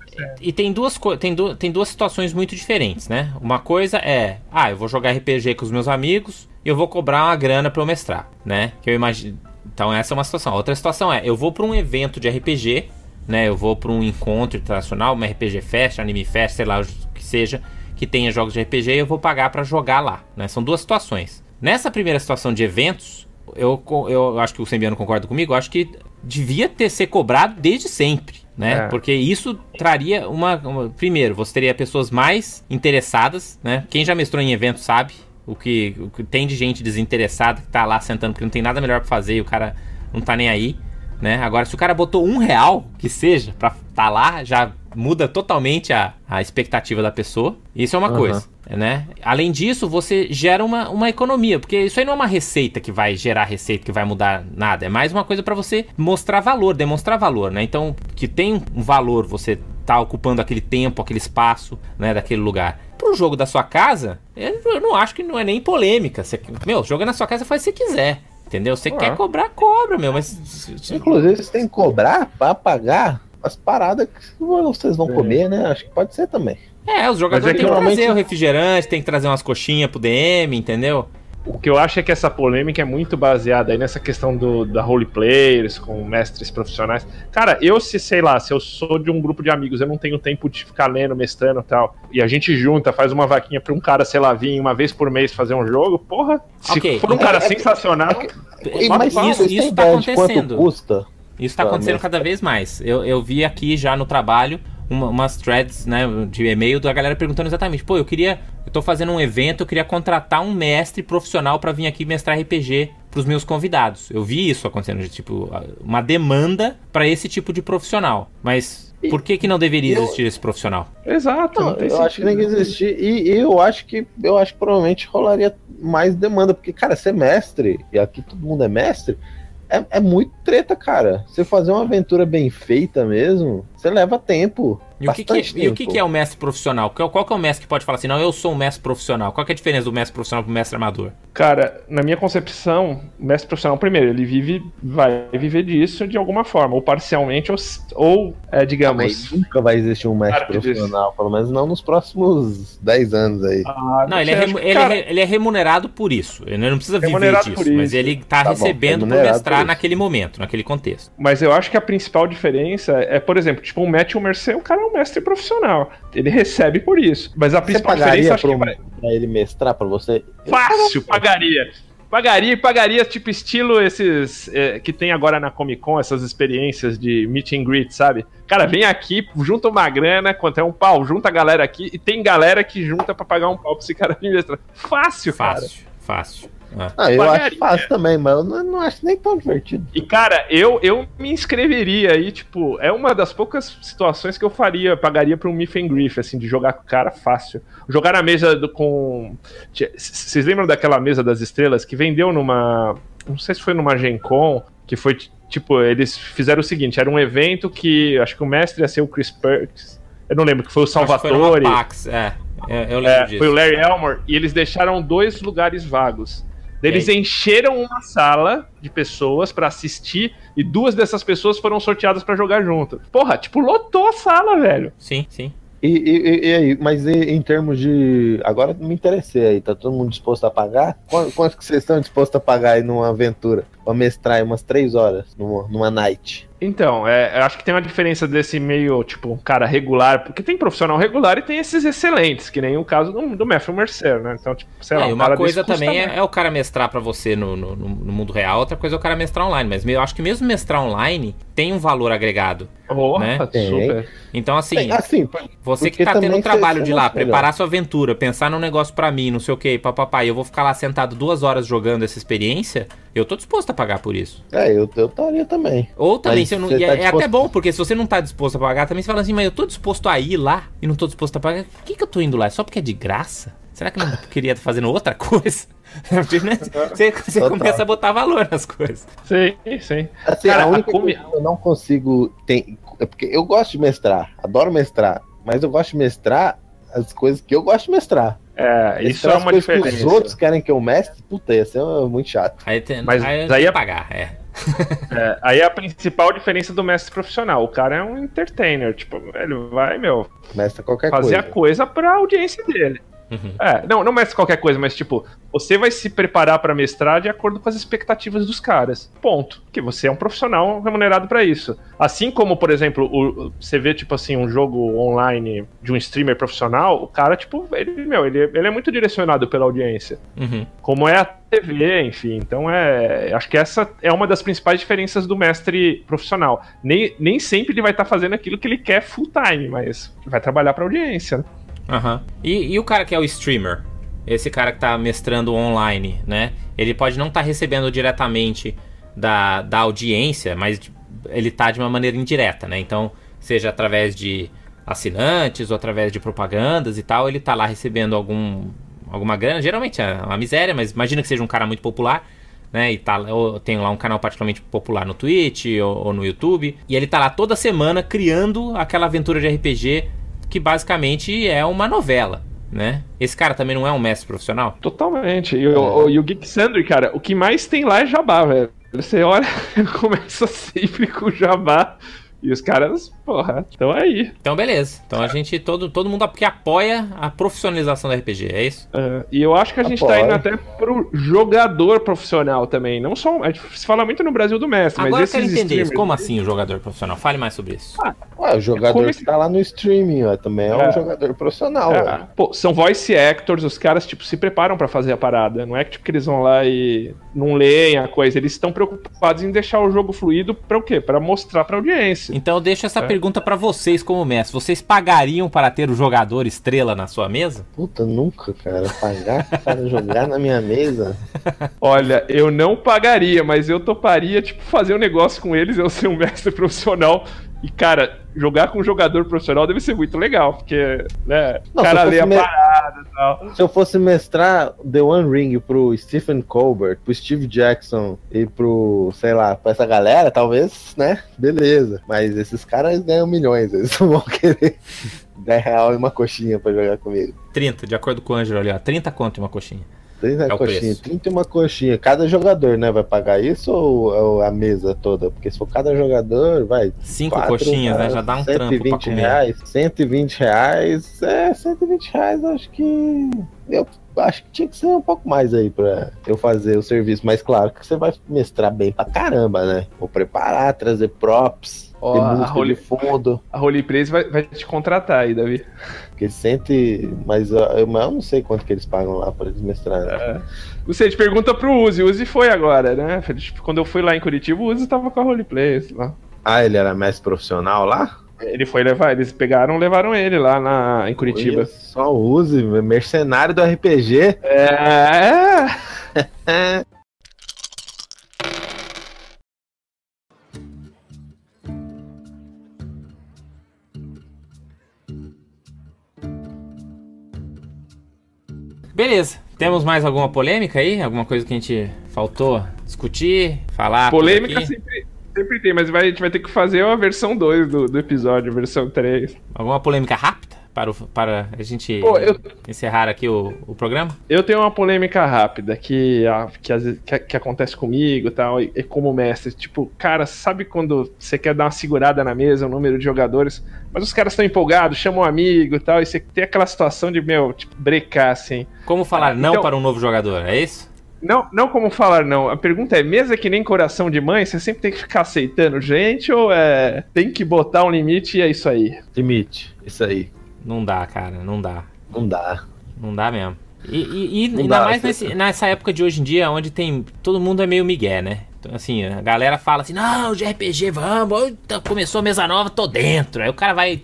E tem duas, tem, du tem duas situações muito diferentes, né? Uma coisa é, ah, eu vou jogar RPG com os meus amigos e eu vou cobrar uma grana para eu mestrar, né? Que eu imagino. Então essa é uma situação. Outra situação é, eu vou para um evento de RPG, né? Eu vou para um encontro internacional, uma RPG Fest, Anime Fest, sei lá o que seja que tenha jogos de RPG e eu vou pagar para jogar lá. Né? São duas situações. Nessa primeira situação de eventos, eu, eu acho que o Sembiano concorda comigo, eu acho que devia ter ser cobrado desde sempre. Né? É. Porque isso traria uma, uma, Primeiro, você teria pessoas mais interessadas, né? Quem já mestrou em evento sabe o que, o que tem de gente desinteressada que tá lá sentando porque não tem nada melhor para fazer e o cara não tá nem aí. Né? Agora, se o cara botou um real, que seja, pra tá lá, já muda totalmente a, a expectativa da pessoa. Isso é uma uhum. coisa, né? Além disso, você gera uma, uma economia, porque isso aí não é uma receita que vai gerar receita, que vai mudar nada. É mais uma coisa para você mostrar valor, demonstrar valor, né? Então, que tem um valor você tá ocupando aquele tempo, aquele espaço, né, daquele lugar. Pro jogo da sua casa, eu não acho que não é nem polêmica. Você, meu, joga na sua casa faz se quer. Entendeu? Você quer cobrar, cobra, meu. Mas. Inclusive, você tem que cobrar pra pagar as paradas que vocês vão é. comer, né? Acho que pode ser também. É, os jogadores é têm que normalmente... trazer o refrigerante, tem que trazer umas coxinhas pro DM, entendeu? O que eu acho é que essa polêmica é muito baseada aí nessa questão do, da role players com mestres profissionais. Cara, eu se sei lá, se eu sou de um grupo de amigos, eu não tenho tempo de ficar lendo, mestrando e tal, e a gente junta, faz uma vaquinha pra um cara, sei lá, vir uma vez por mês fazer um jogo, porra, se okay. for um cara é, é, sensacional. É, mas isso, isso tá acontecendo. custa? Isso tá acontecendo cada vez mais. Eu, eu vi aqui já no trabalho uma, umas threads né, de e-mail da galera perguntando exatamente: pô, eu queria. Eu tô fazendo um evento, eu queria contratar um mestre profissional para vir aqui mestrar RPG pros meus convidados. Eu vi isso acontecendo, tipo, uma demanda para esse tipo de profissional. Mas por que, que não deveria eu... existir esse profissional? Exato. Não, eu sentido. acho que tem que existir. E, e, eu acho que eu acho que provavelmente rolaria mais demanda. Porque, cara, ser mestre, e aqui todo mundo é mestre, é, é muito treta, cara. Você fazer uma aventura bem feita mesmo, você leva tempo. E o, que, que, tempo. e o que, que, é o mestre profissional? Qual, qual que é o mestre que pode falar assim, não, eu sou um mestre profissional? Qual que é a diferença do mestre profissional pro mestre amador? Cara, na minha concepção, o mestre profissional, primeiro, ele vive, vai viver disso de alguma forma, ou parcialmente, ou, ou é, digamos... nunca vai existir um mestre profissional, pelo menos não nos próximos 10 anos aí. Ah, não, ele é, ele, cara... é, ele é remunerado por isso. Ele não precisa viver disso, mas ele tá, tá recebendo bom, por mestrar por naquele momento, naquele contexto. Mas eu acho que a principal diferença é, por exemplo, tipo, um Matthew Mercer, o cara é um mestre profissional. Ele recebe por isso. Mas a principal diferença acho que vai... pra ele mestrar pra você? Fácil, pagaria. Pagaria e pagaria, tipo, estilo esses é, que tem agora na Comic Con, essas experiências de meet and greet, sabe? Cara, vem aqui, junta uma grana, quanto é um pau, junta a galera aqui, e tem galera que junta para pagar um pau pra esse cara <laughs> mestrar. Fácil, cara. Fácil. Ah, ah eu pagaria. acho fácil também, mas eu não, não, acho nem tão divertido. E, cara, eu, eu me inscreveria aí, tipo, é uma das poucas situações que eu faria, pagaria pra um and Griff, assim, de jogar com o cara fácil. Jogar na mesa do, com. Vocês lembram daquela mesa das estrelas que vendeu numa não sei se foi numa Gen Con, que foi tipo, eles fizeram o seguinte: era um evento que acho que o mestre ia ser o Chris Perks. Eu não lembro que foi o Salvatore. Foi Pax, é. Eu, eu lembro É, disso. foi o Larry Elmore e eles deixaram dois lugares vagos. Eles encheram uma sala de pessoas pra assistir e duas dessas pessoas foram sorteadas pra jogar junto. Porra, tipo, lotou a sala, velho. Sim, sim. E, e- e aí, mas e- em termos de. Agora me interessei aí, tá todo mundo disposto a pagar? Quanto, quanto que vocês estão dispostos a pagar aí numa aventura? Pra mestrar umas três horas numa, numa night. Então, é, eu acho que tem uma diferença desse meio, tipo, um cara regular, porque tem profissional regular e tem esses excelentes, que nem o caso do, do Matthew Mercer, né? Então, tipo, sei lá, É, e um uma cara coisa também é, é o cara mestrar pra você no, no, no- mundo real, outra coisa é o cara mestrar online. Mas eu acho que mesmo mestrar online tem um valor agregado. Porra, né? super. Então, assim, assim, você que tá tendo um trabalho de ir lá, você- preparar sua aventura, pensar num negócio pra mim, não sei o que, papapá, e eu vou ficar lá sentado duas horas jogando essa experiência, eu tô disposto a pagar por isso. É, eu, eu estaria também. Ou também, Mas se eu não, você é, tá é até disposto- bom, porque se você não tá disposto a pagar, também você fala assim, mas eu tô disposto a ir lá e não tô disposto a pagar, por que, que eu tô indo lá? É só porque é de graça? Será que eu não <laughs> queria estar fazendo outra coisa? <laughs> Né, Você, você começa a botar valor nas coisas. Sim, sim. Assim, Cara, a a única comi- coisa que eu não consigo. Tem, é porque eu gosto de mestrar, adoro mestrar, mas eu gosto de mestrar as coisas que eu gosto de mestrar. É, isso é uma coisas que diferença. os outros querem que eu mestre, puta, ia ser uh, muito chato. Aí tem, Mas aí aí é- pagar, é. <laughs> É, aí é a principal diferença do mestre profissional. O cara é um entertainer, tipo, ele vai, meu, Mestra qualquer fazer coisa. a coisa pra audiência dele. Uhum. É, não, não mestre qualquer coisa, mas tipo, você vai se preparar pra mestrar de acordo com as expectativas dos caras. Ponto. Porque você é um profissional remunerado pra isso. Assim como, por exemplo, o- você vê tipo assim um jogo online de um streamer profissional, o cara tipo, ele, meu, ele, ele é muito direcionado pela audiência. Uhum. como é a TV, enfim. Então é. Acho que essa é uma das principais diferenças do mestre profissional. Nem, nem sempre ele vai estar fazendo aquilo que ele quer full time, mas vai trabalhar pra audiência. né? Aham. E, e o cara que é o streamer? Esse cara que tá mestrando online, né? Ele pode não estar recebendo diretamente da, da audiência, mas ele tá de uma maneira indireta, né? Então, seja através de assinantes ou através de propagandas e tal, ele tá lá recebendo algum, alguma grana. Geralmente é uma miséria, mas imagina que seja um cara muito popular. Né, e tá, ou tem lá um canal particularmente popular no Twitch ou, ou no YouTube. E ele tá lá toda semana criando aquela aventura de RPG que basicamente é uma novela, né? Esse cara também não é um mestre profissional? Totalmente. E o, o, e o Geek Sandry, cara, o que mais tem lá é jabá, velho. Você olha, <laughs> começa sempre com jabá. E os caras, porra, estão aí. Então beleza. Então a gente, todo, todo mundo que apoia a profissionalização do RPG, é isso? É, e eu acho que a gente Apoio. tá indo até pro jogador profissional também. Não só. A gente se fala muito no Brasil do mestre, Agora eu mas quero esses entender isso. Como assim o jogador profissional? Fale mais sobre isso. Ué, o jogador como que tá lá no streaming, ó, também é, É. um jogador profissional. É, pô, são voice actors, os caras, tipo, se preparam pra fazer a parada. Não é que, tipo, que eles vão lá e não leem a coisa. Eles estão preocupados em deixar o jogo fluido pra o quê? Pra mostrar pra audiência. Então eu deixo essa É. pergunta pra vocês como mestre. Vocês pagariam para ter o jogador estrela na sua mesa? Puta, nunca, cara. Pagar <laughs> pro cara jogar na minha mesa. Olha, eu não pagaria, mas eu toparia, tipo, fazer um negócio com eles, eu ser um mestre profissional. E, cara, jogar com um jogador profissional deve ser muito legal, porque, né, o cara lê a fosse me- parada e tal. Se eu fosse mestrar The One Ring pro Stephen Colbert, pro Steve Jackson e pro, sei lá, pra essa galera, talvez, né? Beleza. Mas esses caras ganham milhões, eles <laughs> não vão querer <laughs> 10 real e uma coxinha pra jogar comigo. 30, de acordo com o Ângelo ali, ó. 30 conto e uma coxinha. 30 É o coxinha, preço. 30 e uma coxinha. Cada jogador, né, vai pagar isso ou, a mesa toda? Porque se for cada jogador, vai. Cinco quatro, coxinhas, né? Já dá um trampo pra 120 comer. reais. 120 reais. É, 120 reais, acho que. Eu acho que tinha que ser um pouco mais aí pra eu fazer o serviço. Mas claro que você vai mestrar bem pra caramba, né? Vou preparar, trazer props. Ó, a Holy- fundo, A Holy Place vai, vai te contratar aí, Davi. porque sente. Mas eu, não sei quanto que eles pagam lá pra eles mestrarem. É. Você te pergunta pro Uzi, o Uzi foi agora, né? Tipo, Quando eu fui lá em Curitiba, o Uzi tava com a Holy Place lá. Ah, ele era mestre profissional lá? Ele foi levar, eles pegaram, levaram ele lá na, em Curitiba. Olha Só use, mercenário do RPG. É. <laughs> Beleza. Temos mais alguma polêmica aí? Alguma coisa que a gente faltou discutir, falar. Polêmica sempre, sempre tem, mas vai- a gente vai ter que fazer a versão 2 do, do episódio, versão 3. Alguma polêmica rápida para, o- para a gente Pô, eu- encerrar aqui o, o programa? Eu tenho uma polêmica rápida que, que, às vezes- que, que acontece comigo e tal, e, e como mestre. Tipo, cara, sabe quando você quer dar uma segurada na mesa, o número de jogadores, mas os caras estão empolgados, chamam um amigo e tal, e você tem aquela situação de, meu, tipo, brecar assim. Como falar Ah, não então- para um novo jogador, é isso? Não, não como falar não. A pergunta é, mesa que nem coração de mãe, você sempre tem que ficar aceitando gente ou é tem que botar um limite e é isso aí? Limite. Isso aí. Não dá, cara, não dá. Não dá. Não dá mesmo. E, e- e ainda dá, mais nesse- nessa época de hoje em dia, onde tem. Todo mundo é meio migué, né? Então, assim, a galera fala assim: não, de RPG, vamos, começou a mesa nova, tô dentro. Aí o cara vai.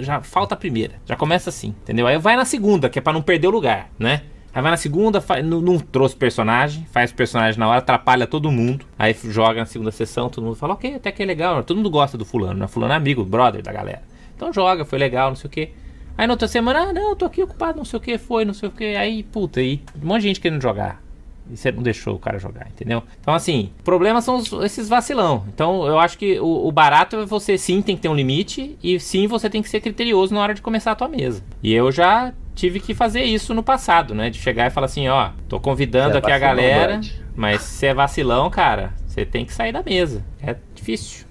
Já falta a primeira. Já começa assim, entendeu? Aí vai na segunda, que é pra não perder o lugar, né? Aí vai na segunda, fa- não, não trouxe personagem, faz personagem na hora, atrapalha todo mundo. Aí joga na segunda sessão, todo mundo fala, ok, até que é legal. Todo mundo gosta do fulano, né? Fulano é amigo, brother da galera. Então joga, foi legal, não sei o quê. Aí na outra semana, ah, não, tô aqui ocupado, não sei o que, foi, não sei o que. Aí, puta, aí um monte de gente querendo jogar. E você não deixou o cara jogar, entendeu? Então, assim, problemas são os- esses vacilão. Então, eu acho que o, o barato é você sim tem que ter um limite e sim você tem que ser criterioso na hora de começar a tua mesa. E eu já tive que fazer isso no passado, né? De chegar e falar assim, ó, tô convidando é aqui a galera, mas se é vacilão, cara, você tem que sair da mesa. É difícil,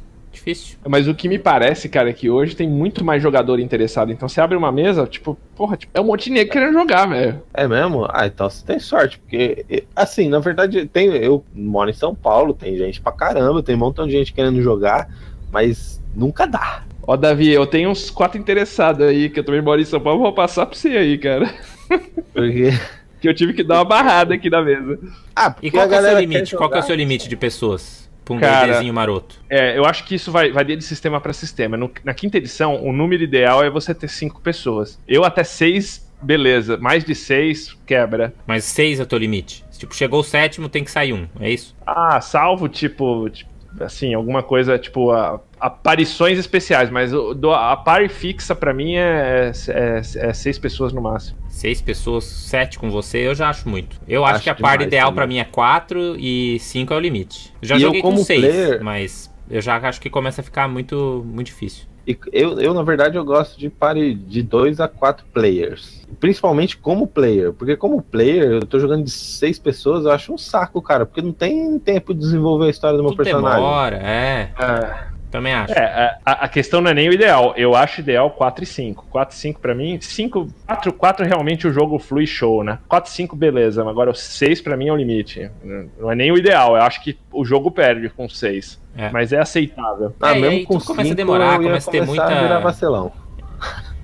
difícil. Mas o que me parece, cara, é que hoje tem muito mais jogador interessado. Então você abre uma mesa, tipo, porra, tipo, é um monte de negro querendo jogar, velho. É mesmo? Ah, então você tem sorte, porque, assim, na verdade, tem, eu moro em São Paulo, tem gente pra caramba, tem um montão de gente querendo jogar, mas nunca dá. Ó, Davi, eu tenho uns quatro interessados aí, que eu também moro em São Paulo, vou passar pra você aí, cara. Porque. <laughs> Que eu tive que dar uma barrada aqui na mesa. Ah, porque E qual a que é o seu limite? Qual que é o seu limite de pessoas? Pra um Cara, DDzinho maroto. É, eu acho que isso vai, vai de sistema para sistema. No- na quinta edição, o número ideal é você ter cinco pessoas. Eu até seis, beleza. Mais de seis, quebra. Mas seis é o teu limite. Tipo, chegou o sétimo, tem que sair um. É isso? Ah, salvo, tipo, tipo, assim, alguma coisa, tipo, a- aparições especiais. Mas o- do- a party fixa pra mim é, é- é seis pessoas no máximo. Seis pessoas, sete com você, eu já acho muito. Eu acho, Acho que a parte demais ideal pra mim é quatro e cinco é o limite. Já E eu, joguei com como seis, player- mas eu já acho que começa a ficar muito, muito difícil. E eu, eu, na verdade, eu gosto de pare de dois a quatro players. Principalmente como player. Porque como player, eu tô jogando de seis pessoas, eu acho um saco, cara. Porque não tem tempo de desenvolver a história do meu Tudo personagem. demora, é. Ah, Também acho. É, a, a questão não é nem o ideal. Eu acho ideal 4 e 5. 4 e 5 pra mim, 5, 4, 4 realmente o jogo flui show, né? 4 e 5 beleza, agora o 6 pra mim é o limite. Não é nem o ideal, eu acho que o jogo perde com 6. É. Mas é aceitável. Ah, É, e mesmo aí com tudo começa a demorar, começa a ter muita- a virar vacilão.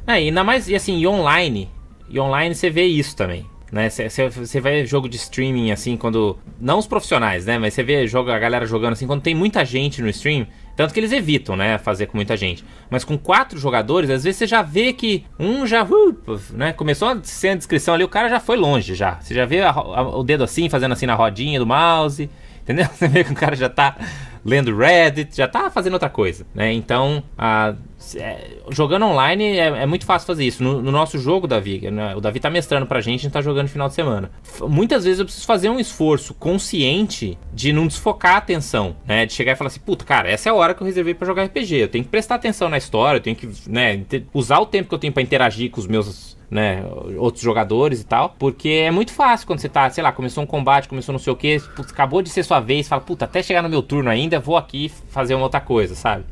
É, ainda mais, e assim, e online. E online você vê isso também. Né? Você- Você você vê jogo de streaming assim, quando. Não os profissionais, né? Mas você vê jogo, a galera jogando assim, quando tem muita gente no stream. Tanto que eles evitam, né? Fazer com muita gente. Mas com quatro jogadores, às vezes você já vê que um já. uh, né? Começou a ser a descrição ali, o cara já foi longe já. Você já vê a a- o dedo assim, fazendo assim na rodinha do mouse. Entendeu? <laughs> Você vê que o cara já tá lendo Reddit, já tá fazendo outra coisa, né? Então, a- é, jogando online é, é muito fácil fazer isso. No, no nosso jogo, Davi, né, o Davi tá mestrando pra gente, a gente tá jogando no final de semana. F- Muitas vezes eu preciso fazer um esforço consciente de não desfocar a atenção, né? De chegar e falar assim, puta, cara, essa é a hora que eu reservei pra jogar RPG. Eu tenho que prestar atenção na história, eu tenho que, né, usar o tempo que eu tenho pra interagir com os meus né, outros jogadores e tal, porque é muito fácil quando você tá, sei lá, começou um combate, começou não sei o que, acabou de ser sua vez, fala, puta, até chegar no meu turno ainda, vou aqui fazer uma outra coisa, sabe?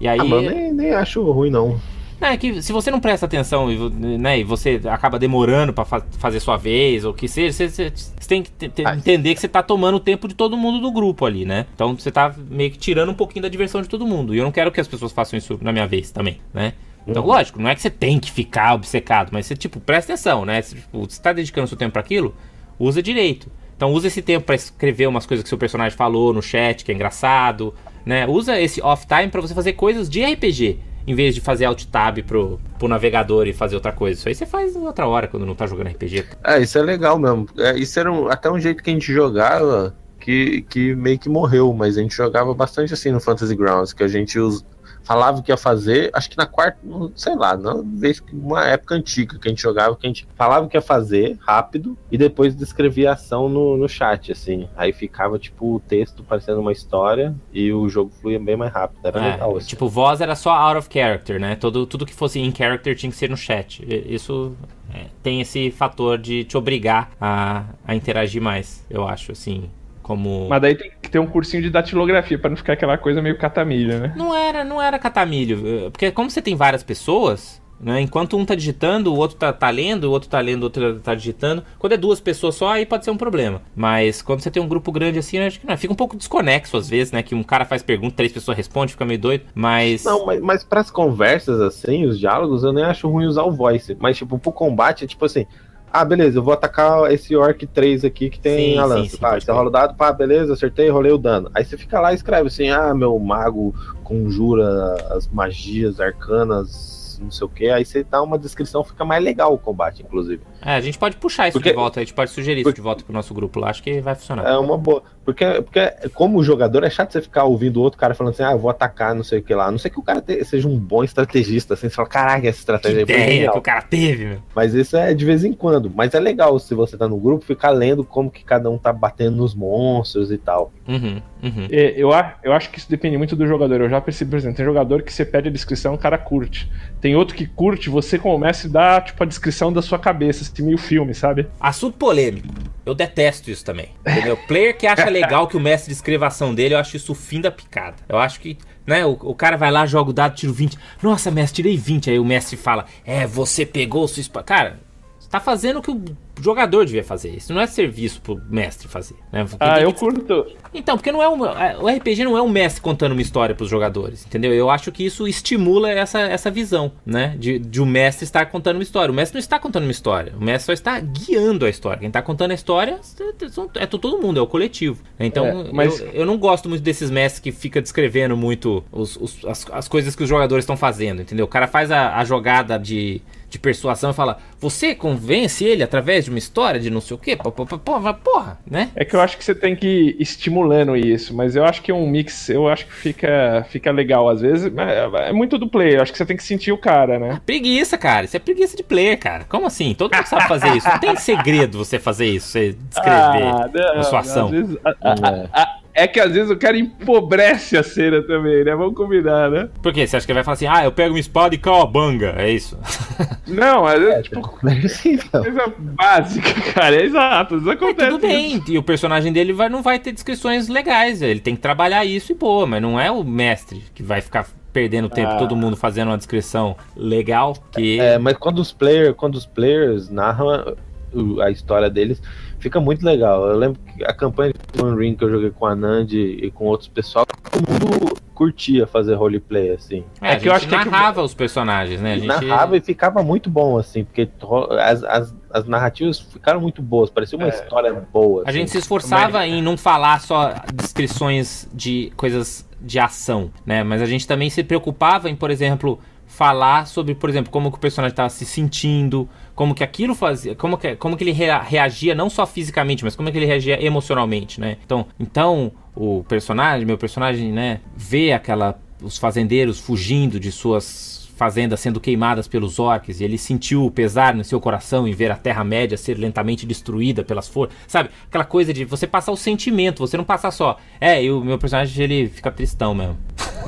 E aí, Ah, eu nem, nem acho ruim, não. não, é que se você não presta atenção e, né, e você acaba demorando pra fa- fazer sua vez, ou o que seja, você, você- você tem que Ah. entender que você tá tomando o tempo de todo mundo do grupo ali, né? Então você tá meio que tirando um pouquinho da diversão de todo mundo. E eu não quero que as pessoas façam isso na minha vez também, né? Então, Uhum. lógico, não é que você tem que ficar obcecado, mas você, tipo, presta atenção, né? Você, tipo, você tá dedicando seu tempo para aquilo, usa direito. Então, usa esse tempo pra escrever umas coisas que seu personagem falou no chat, que é engraçado, né? Usa esse off time pra você fazer coisas de RPG, em vez de fazer alt tab pro, pro navegador e fazer outra coisa. Isso aí você faz outra hora quando não tá jogando RPG. É, isso é legal mesmo. É, isso era um- até um jeito que a gente jogava que, que meio que morreu, mas a gente jogava bastante assim no Fantasy Grounds, que a gente us- falava que ia fazer, acho que na quarta, sei lá, vez uma época antiga que a gente jogava, que a gente falava que ia fazer rápido e depois descrevia a ação no, no chat, assim. Aí ficava, tipo, o texto parecendo uma história e o jogo fluía bem mais rápido. Era É, legal, assim. tipo, voz era só out of character, né? Todo, tudo que fosse in character tinha que ser no chat. Isso é, tem esse fator de te obrigar a, a interagir mais, eu acho, assim. Como. Mas daí tem que ter um cursinho de datilografia pra não ficar aquela coisa meio catamilha, né? Não era, não era catamilho. eh, Porque como você tem várias pessoas, né? Enquanto um tá digitando, o outro tá, tá lendo, o outro tá lendo, o outro tá digitando. Quando é duas pessoas só, aí pode ser um problema. Mas quando você tem um grupo grande assim, eu acho que não, fica um pouco desconexo às vezes, né? Que um cara faz pergunta, três pessoas respondem, fica meio doido. Mas. Não, mas, mas para as conversas, assim, os diálogos, eu nem acho ruim usar o voice. Mas, tipo, pro combate, é tipo assim. Ah, beleza, eu vou atacar esse Orc 3 aqui que tem Sim, a sim, lança. sim, Pá, pode você rola o dado, pá, beleza, acertei, rolei o dano. Aí você fica lá e escreve assim: ah, meu mago conjura as magias arcanas, não sei o que. Aí você dá uma descrição, fica mais legal o combate, inclusive. É, a gente pode puxar isso Porque- de volta, a gente pode sugerir isso Porque- de volta pro nosso grupo lá, acho que vai funcionar. É uma boa. Porque, porque como jogador, é chato você ficar ouvindo outro cara falando assim, ah, eu vou atacar, não sei o que lá. A não sei que o cara te- seja um bom estrategista, assim, você fala, caraca, essa que estratégia foi ideia genial. que o cara teve, meu. Mas isso é de vez em quando. Mas é legal se você tá no grupo ficar lendo como que cada um tá batendo nos monstros e tal. Uhum, uhum. É, Eu, a- eu acho que isso depende muito do jogador. Eu já percebi, por exemplo, tem jogador que você pede a descrição, o cara curte. Tem outro que curte, você como mestre dá tipo a descrição da sua cabeça, meio filme, sabe? Assunto polêmico. Eu detesto isso também. Entendeu? <laughs> Player que acha legal que o mestre descreva a ação dele, eu acho isso o fim da picada. Eu acho que, né, o, o cara vai lá, joga o dado, tira o 20. Nossa, mestre, tirei 20. Aí o mestre fala: É, você pegou sua espada. Cara, tá fazendo o que o jogador devia fazer. Isso não é serviço pro mestre fazer. Né? Ah, eu que- curto. Então, porque não é um, o RPG não é um mestre contando uma história pros jogadores, entendeu? Eu acho que isso estimula essa, essa visão, né? De, de o mestre estar contando uma história. O mestre não está contando uma história, o mestre só está guiando a história. Quem está contando a história é todo mundo, é o coletivo. Então, É, mas- eu, eu não gosto muito desses mestres que fica descrevendo muito os, os- as, as coisas que os jogadores estão fazendo, entendeu? O cara faz a, a jogada de, de persuasão e fala: Você convence ele através de uma história de não sei o quê? Porra, porra, né? É que eu acho que você tem que ir estimulando isso, mas eu acho que um mix, eu acho que fica, fica legal às vezes. mas É, é muito do play, eu acho que você tem que sentir o cara, né? Preguiça, cara. Isso é preguiça de player, cara. Como assim? Todo mundo sabe fazer isso. Não tem segredo você fazer isso, você descrever <laughs> Ah, não, a sua ação. às vezes- a- a- É. a- é que às vezes o cara empobrece a cena também, né? Vamos combinar, né? Por quê? Você acha que ele vai falar assim, ah, eu pego uma espada e cauabanga? É isso. <laughs> Não, às vezes, É, tipo, não. coisa básica, <laughs> cara. É exato, isso acontece. Tudo bem. E o personagem dele vai, não vai ter descrições legais. Ele tem que trabalhar isso e boa, mas não é o mestre que vai ficar perdendo tempo Ah. todo mundo fazendo uma descrição legal que É, mas quando os, player, quando os players narram a história deles, fica muito legal. Eu lembro que a campanha de One Ring que eu joguei com a Nandi e com outros pessoal, todo mundo curtia fazer roleplay, assim. É, a É que gente eu acho que é que- narrava os personagens, né? A gente... Narrava e ficava muito bom, assim, porque as, as, as narrativas ficaram muito boas, parecia uma É. história boa. A assim. gente se esforçava em não falar só descrições de coisas de ação, né? Mas a gente também se preocupava em, por exemplo, falar sobre, por exemplo, como que o personagem estava se sentindo, como que aquilo fazia, como que, como que ele rea- reagia não só fisicamente, mas como que ele reagia emocionalmente, né? Então, então o personagem, meu personagem, né, vê aquela os fazendeiros fugindo de suas fazendas sendo queimadas pelos orcs e ele sentiu o pesar no seu coração em ver a Terra-média ser lentamente destruída pelas forças. Sabe? Aquela coisa de você passar o sentimento, você não passar só. É, e o meu personagem ele fica tristão mesmo.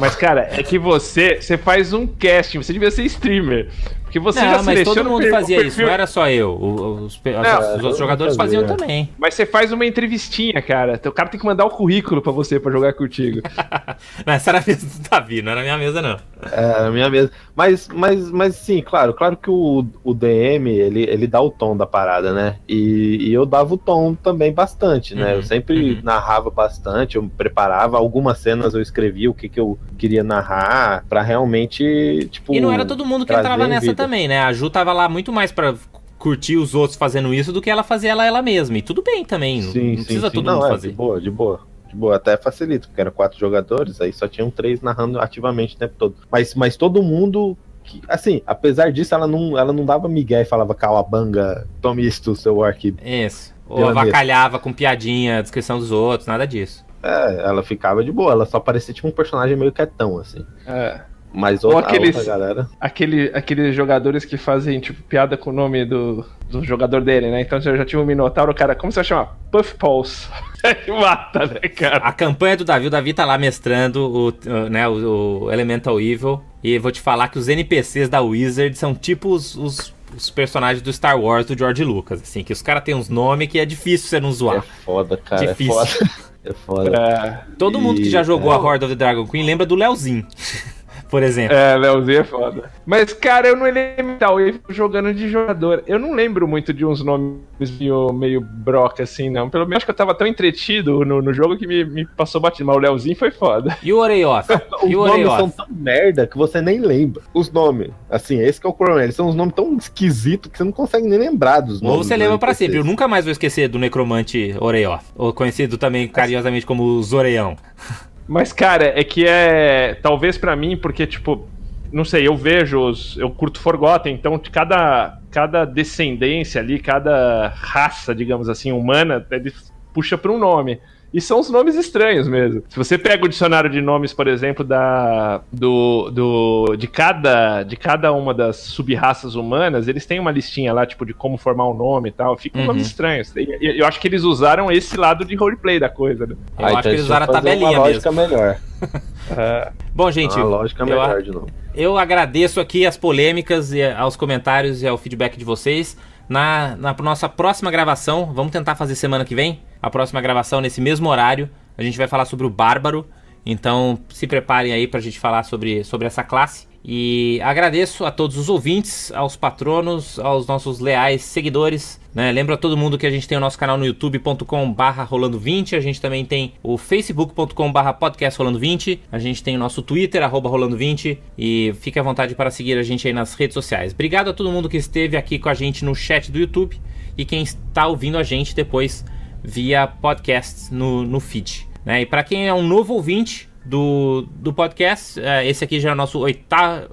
Mas, cara, é que você, você faz um casting, você devia ser streamer. Porque você já não, mas seleciona todo mundo per- fazia isso, perfil- não era só eu. Os, Não, os outros jogadores fazia. faziam também. Mas você faz uma entrevistinha, cara. O cara tem que mandar o currículo pra você pra jogar contigo. <laughs> Não, essa era a mesa do Davi, não era a minha mesa, não. É, a minha mesa. Mas, mas, mas sim, claro, claro que o, o DM, ele, ele dá o tom da parada, né? E, e eu dava o tom também bastante, né? Uhum, eu sempre uhum. narrava bastante, eu preparava algumas cenas, eu escrevia o que, que eu queria narrar pra realmente, tipo... E não era todo mundo que entrava nessa vida. também, né? A Ju tava lá muito mais pra curtir os outros fazendo isso do que ela fazer ela ela mesma. E tudo bem também, não, Sim, não sim, precisa sim. todo não, mundo é, fazer. De boa, de boa. De boa, até facilita, porque eram quatro jogadores, aí só tinham três narrando ativamente o tempo todo. Mas, mas todo mundo. que- assim, apesar disso, ela não, ela não dava migué e falava calabanga, tome isto, seu orc. Isso. Ou avacalhava com piadinha, descrição dos outros, nada disso. É, ela ficava de boa, ela só parecia tipo um personagem meio quietão, assim. É. Mas Ou outra, a aqueles- outra galera. Aquele, aqueles jogadores que fazem, tipo, piada com o nome do, do jogador dele, né? Então eu já tive um Minotauro, o cara, como você vai chamar? Puff Pulse. <laughs> Mata, né, cara? A campanha do Davi, o Davi tá lá mestrando o, o, né, o, o Elemental Evil. E vou te falar que os NPCs da Wizard são tipo os, os, os personagens do Star Wars do George Lucas. Assim, que os caras têm uns nomes que é difícil você não É zoar. foda, cara. Difícil. É foda. <laughs> É foda. É, Todo mundo que já E- jogou é. a Horde of the Dragon Queen lembra do Leozinho, <laughs> por exemplo. é, Leozinho é foda. Mas, cara, eu não lembro tal, eu jogando de jogador. Eu não lembro muito de uns nomes meio, meio broca, assim, não. Pelo menos acho que eu tava tão entretido no, no jogo que me, me passou batido. Mas o Leozinho foi foda. E o Oreioth? <laughs> Os E o nomes são tão merda que você nem lembra. Os nomes. Assim, esse que é o problema. Eles são uns nomes tão esquisitos que você não consegue nem lembrar dos nomes. Ou você lembra pra sempre. Eu nunca mais vou esquecer do necromante Oreioth. Ou conhecido também carinhosamente como Zoreão. <laughs> Mas, cara, é que é. Talvez pra mim, porque, tipo. Não sei, eu vejo os. Eu curto Forgotten, então cada, cada descendência ali, cada raça, digamos assim, humana, ele puxa pra um nome. E são os nomes estranhos mesmo. Se você pega o dicionário de nomes, por exemplo, da do, do de cada de cada uma das sub-raças humanas, eles têm uma listinha lá, tipo, de como formar um nome e tal. Ficam Uhum. nomes estranhos. E- e- Eu acho que eles usaram esse lado de roleplay da coisa, né? Eu Ah, acho então que eles usaram a tabelinha uma mesmo. lógica melhor. <laughs> É. Bom, gente, uma lógica eu- melhor de novo. Eu agradeço aqui as polêmicas e aos comentários e ao feedback de vocês. Na, na nossa próxima gravação, vamos tentar fazer semana que vem. A próxima gravação nesse mesmo horário. A gente vai falar sobre o Bárbaro. Então se preparem aí pra gente falar sobre, sobre essa classe. E agradeço a todos os ouvintes, aos patronos, aos nossos leais seguidores. Né? Lembro a todo mundo que a gente tem o nosso canal no youtube.com barra rolando20. A gente também tem o facebook.com barra podcast rolando20. A gente tem o nosso twitter, arroba rolando20. E fique à vontade para seguir a gente aí nas redes sociais. Obrigado a todo mundo que esteve aqui com a gente no chat do YouTube. E quem está ouvindo a gente depois via podcast no, no feed. Né? E para quem é um novo ouvinte do, do podcast, eh, esse aqui já é o nosso oitavo,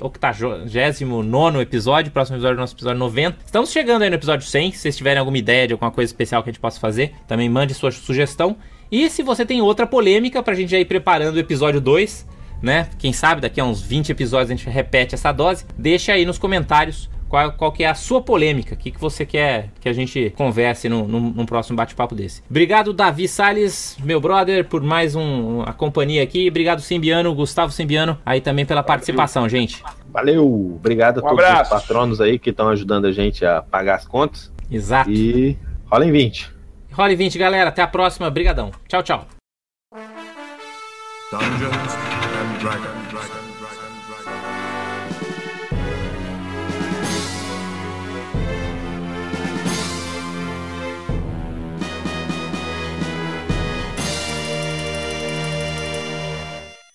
89 episódio, próximo episódio é nosso episódio 90. Estamos chegando aí no episódio 100. Se vocês tiverem alguma ideia de alguma coisa especial que a gente possa fazer, também mande sua sugestão. E se você tem outra polêmica pra gente ir preparando o episódio 2, né? Quem sabe daqui a uns 20 episódios a gente repete essa dose. Deixa aí nos comentários qual, qual que é a sua polêmica, o que, que você quer que a gente converse no, num, num próximo bate-papo desse. Obrigado, Davi Salles, meu brother, por mais um, a companhia aqui. Obrigado, Simbiano, Gustavo Simbiano, aí também pela participação, gente. Valeu! Obrigado a Um todos abraço. os patronos aí que estão ajudando a gente a pagar as contas. Exato. E rola em 20. Role 20, galera. Até a próxima. Brigadão. Tchau, tchau. Dungeons and Dragons.